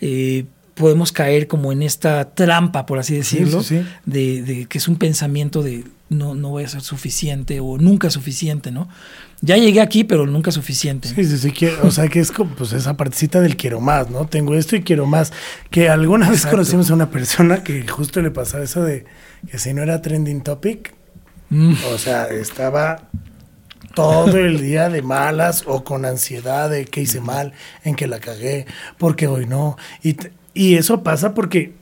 eh, podemos caer como en esta trampa, por así decirlo, De, que es un pensamiento de no, no voy a ser suficiente o nunca suficiente, ¿no? Ya llegué aquí, pero nunca suficiente. Sí, sí, sí, o sea que es como pues esa partecita del quiero más, ¿no? Tengo esto y quiero más. Que alguna vez conocimos a una persona que justo le pasaba eso de que si no era trending topic, mm. o sea, estaba todo el día de malas o con ansiedad de que hice mal, en que la cagué, porque hoy no. Y y eso pasa porque,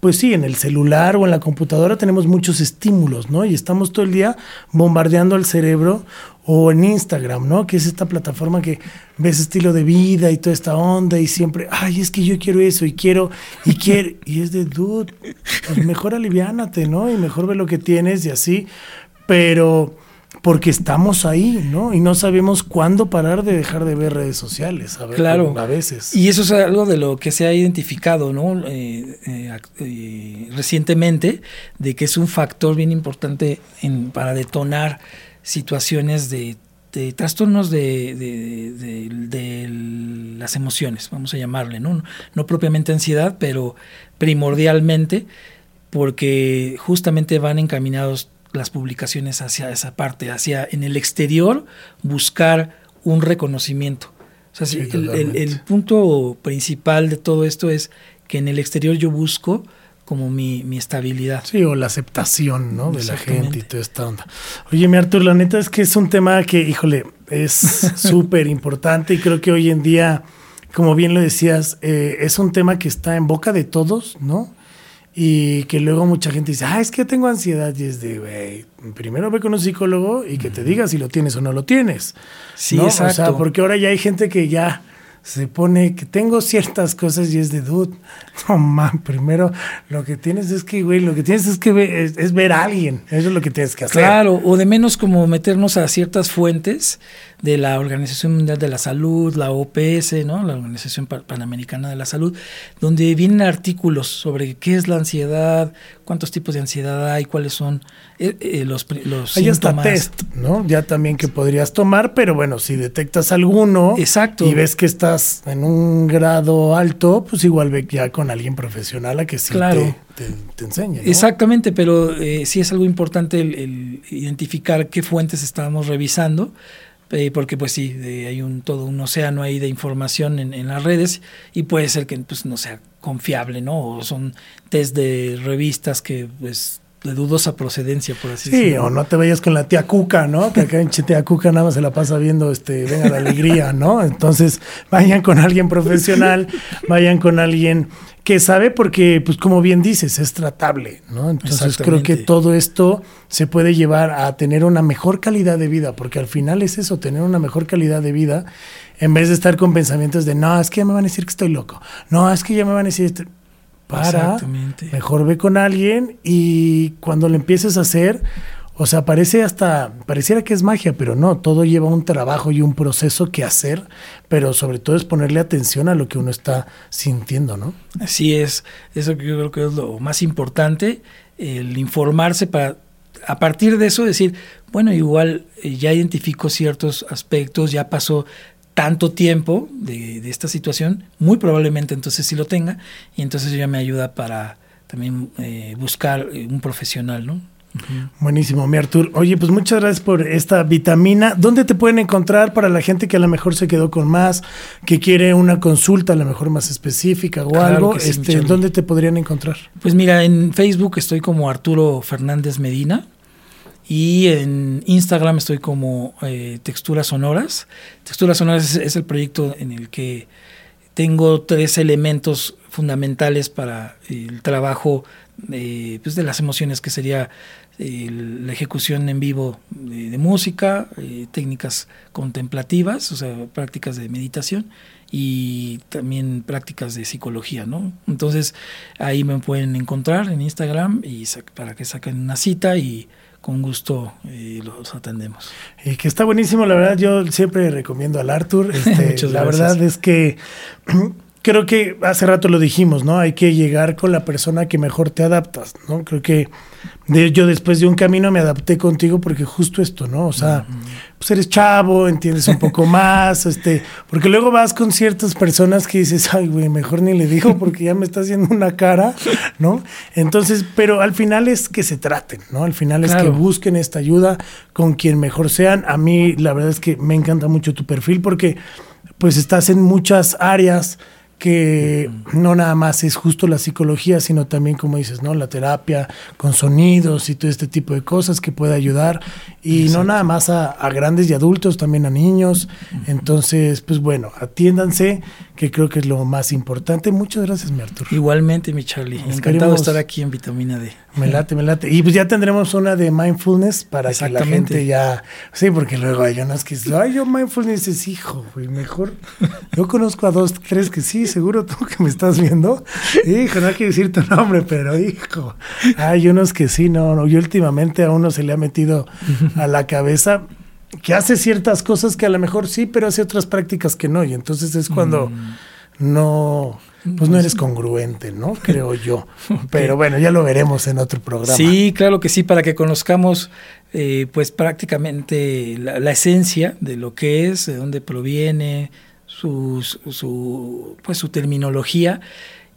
pues sí, en el celular o en la computadora tenemos muchos estímulos, ¿no? Y estamos todo el día bombardeando el cerebro o en Instagram, ¿no? Que es esta plataforma que ves estilo de vida y toda esta onda y siempre, ay, es que yo quiero eso y quiero, y quiero, y es de, dude, pues mejor aliviánate, ¿no? Y mejor ve lo que tienes y así, pero porque estamos ahí, ¿no? Y no sabemos cuándo parar de dejar de ver redes sociales, a, ver, claro. a veces. Y eso es algo de lo que se ha identificado, ¿no? Eh, eh, eh, recientemente, de que es un factor bien importante en, para detonar situaciones de, trastornos de, de, las emociones, vamos a llamarle, ¿no? No propiamente ansiedad, pero primordialmente porque justamente van encaminados las publicaciones hacia esa parte, hacia en el exterior buscar un reconocimiento. O sea, el, punto principal de todo esto es que en el exterior yo busco como mi, estabilidad. Sí, o la aceptación, ¿no? De la gente y toda esta onda. Oye, mi Artur, la neta es que es un tema que, híjole, es súper importante y creo que hoy en día, como bien lo decías, eh, es un tema que está en boca de todos, ¿no? Y que luego mucha gente dice, ah, es que tengo ansiedad. Y es de, güey, primero ve con un psicólogo y que te diga si lo tienes o no lo tienes. Sí, exacto. O sea, porque ahora ya hay gente que ya se pone que tengo ciertas cosas y es de dude. No man, primero lo que tienes es que, güey, lo que tienes es que ver, es, ver a alguien. Eso es lo que tienes que hacer. Claro, o de menos como meternos a ciertas fuentes de la Organización Mundial de la Salud, la OPS, ¿no? La Organización Panamericana de la Salud, donde vienen artículos sobre qué es la ansiedad, cuántos tipos de ansiedad hay, cuáles son eh, eh, los, los Hay hasta test, ¿no? Ya también que podrías tomar, pero bueno, si detectas alguno Exacto. y ves que estás en un grado alto, pues igual ve ya con alguien profesional a que sí te, enseñe. Exactamente, pero eh, sí es algo importante el, identificar qué fuentes estamos revisando. Porque pues sí, hay un todo un océano ahí de información en, en, las redes y puede ser que pues no sea confiable, ¿no? O son test de revistas que pues de dudosa procedencia, por así decirlo. Sí, o no te vayas con la tía Cuca, ¿no? Que acá en tía Cuca nada más se la pasa viendo, este, venga la alegría, ¿no? Entonces, vayan con alguien profesional, vayan con alguien que sabe porque, pues como bien dices, es tratable, ¿no? Entonces creo que todo esto se puede llevar a tener una mejor calidad de vida, porque al final es eso, tener una mejor calidad de vida, en vez de estar con pensamientos de, no, es que ya me van a decir que estoy loco, no, es que ya me van a decir... Para, mejor ve con alguien y cuando lo empieces a hacer, o sea, parece hasta, pareciera que es magia, pero no, todo lleva un trabajo y un proceso que hacer, pero sobre todo es ponerle atención a lo que uno está sintiendo, ¿no? Así es, eso yo creo que es lo más importante, el informarse para a partir de eso decir, bueno, igual eh, ya identifico ciertos aspectos, ya pasó tanto tiempo de, esta situación, muy probablemente entonces sí lo tenga, y entonces ya me ayuda para también eh, buscar eh, un profesional, ¿no? Buenísimo, mi Artur. Oye, pues muchas gracias por esta vitamina. ¿Dónde te pueden encontrar para la gente que a lo mejor se quedó con más, que quiere una consulta a lo mejor más específica o algo? este, ¿Dónde te podrían encontrar? Pues mira, en Facebook estoy como Arturo Fernández Medina. Y en Instagram estoy como eh, Texturas Sonoras. Texturas Sonoras es, el proyecto en el que tengo tres elementos fundamentales para el trabajo eh, pues de las emociones, que sería la ejecución en vivo de, música, eh, técnicas contemplativas, o sea, prácticas de meditación y también prácticas de psicología, ¿no? Entonces ahí me pueden encontrar en Instagram y para que saquen una cita y con gusto eh, los atendemos. Y que está buenísimo, la verdad, yo siempre recomiendo al Arthur. Este, la verdad es que creo que hace rato lo dijimos, ¿no? Hay que llegar con la persona que mejor te adaptas, ¿no? Creo que de, yo después de un camino me adapté contigo porque justo esto, ¿no? O sea, pues eres chavo, entiendes un poco más, este, porque luego vas con ciertas personas que dices, ay, güey, mejor ni le digo porque ya me está haciendo una cara, ¿no? Entonces, pero al final es que se traten, ¿no? Al final es que busquen esta ayuda con quien mejor sean. A mí, la verdad es que me encanta mucho tu perfil porque pues estás en muchas áreas que no nada más es justo la psicología, sino también, como dices, ¿no? La terapia con sonidos y todo este tipo de cosas que puede ayudar. Y no nada más a, grandes y adultos, también a niños. Entonces, pues bueno, atiéndanse, que creo que es lo más importante. Muchas gracias, mi Arturo. Igualmente, mi Charlie. Encantado de estar aquí en Vitamina D. Me late, me late. Y pues ya tendremos una de mindfulness para que la gente ya. Sí, porque luego hay unas que ay, yo mindfulness es hijo, güey, mejor. Yo conozco a dos, tres que sí, seguro tú que me estás viendo. Hijo, no hay que decir tu nombre, pero hijo. Hay unos que sí, no, no. Yo últimamente a uno se le ha metido a la cabeza que hace ciertas cosas que a lo mejor sí, pero hace otras prácticas que no. Y entonces es cuando mm. no pues no eres congruente, ¿no? Creo yo. Pero bueno, ya lo veremos en otro programa. Sí, claro que sí, para que conozcamos eh, pues prácticamente la, esencia de lo que es, de dónde proviene, su, su, pues su terminología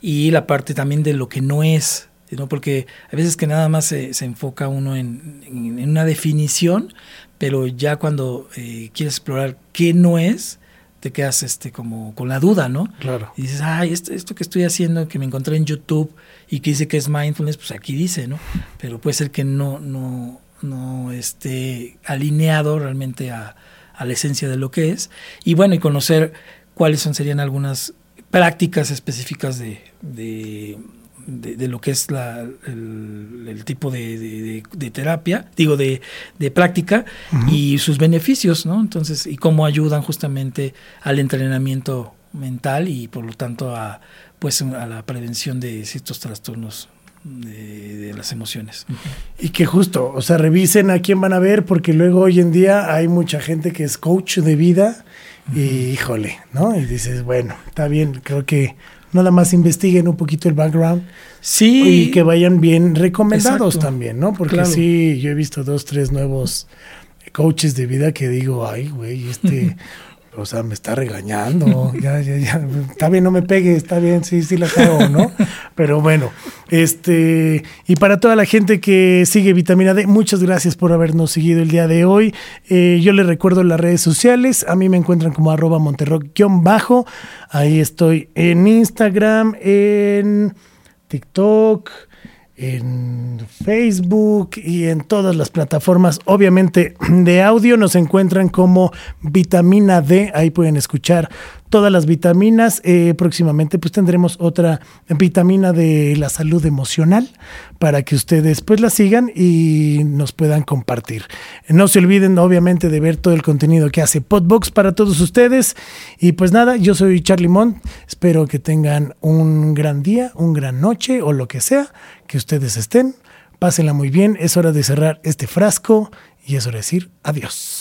y la parte también de lo que no es, ¿no? Porque a veces que nada más se, enfoca uno en, una definición, pero ya cuando eh, quieres explorar qué no es, te quedas este como con la duda, ¿no? Claro. Y dices, ay, esto, esto, que estoy haciendo, que me encontré en YouTube y que dice que es mindfulness, pues aquí dice, ¿no? Pero puede ser que no, no, no esté alineado realmente a, a la esencia de lo que es. Y bueno, y conocer cuáles son, serían algunas prácticas específicas de, de de, lo que es la, el, tipo de, terapia, digo, de, práctica y sus beneficios, ¿no? Entonces, y cómo ayudan justamente al entrenamiento mental y por lo tanto a, pues, a la prevención de ciertos trastornos de, las emociones. Y que justo, o sea, revisen a quién van a ver, porque luego hoy en día hay mucha gente que es coach de vida y híjole, ¿no? Y dices, bueno, está bien, creo que nada más investiguen un poquito el background. Sí. Y que vayan bien recomendados también, ¿no? Porque sí, yo he visto dos, tres nuevos coaches de vida que digo, ay, güey, este o sea, me está regañando, ya, ya, ya, está bien, no me pegue, está bien, sí, sí la cago, ¿no? Pero bueno, este, y para toda la gente que sigue Vitamina D, muchas gracias por habernos seguido el día de hoy. Eh, yo les recuerdo las redes sociales, a mí me encuentran como arroba monterrock-bajo, ahí estoy en Instagram, en TikTok, en Facebook y en todas las plataformas, obviamente de audio, nos encuentran como vitamina D, ahí pueden escuchar todas las vitaminas. Eh, próximamente pues tendremos otra vitamina de la salud emocional para que ustedes pues la sigan y nos puedan compartir. No se olviden obviamente de ver todo el contenido que hace Podbox para todos ustedes. Y pues nada, yo soy Charlie Mont, espero que tengan un gran día, un gran noche o lo que sea que ustedes estén. Pásenla muy bien, es hora de cerrar este frasco y es hora de decir adiós.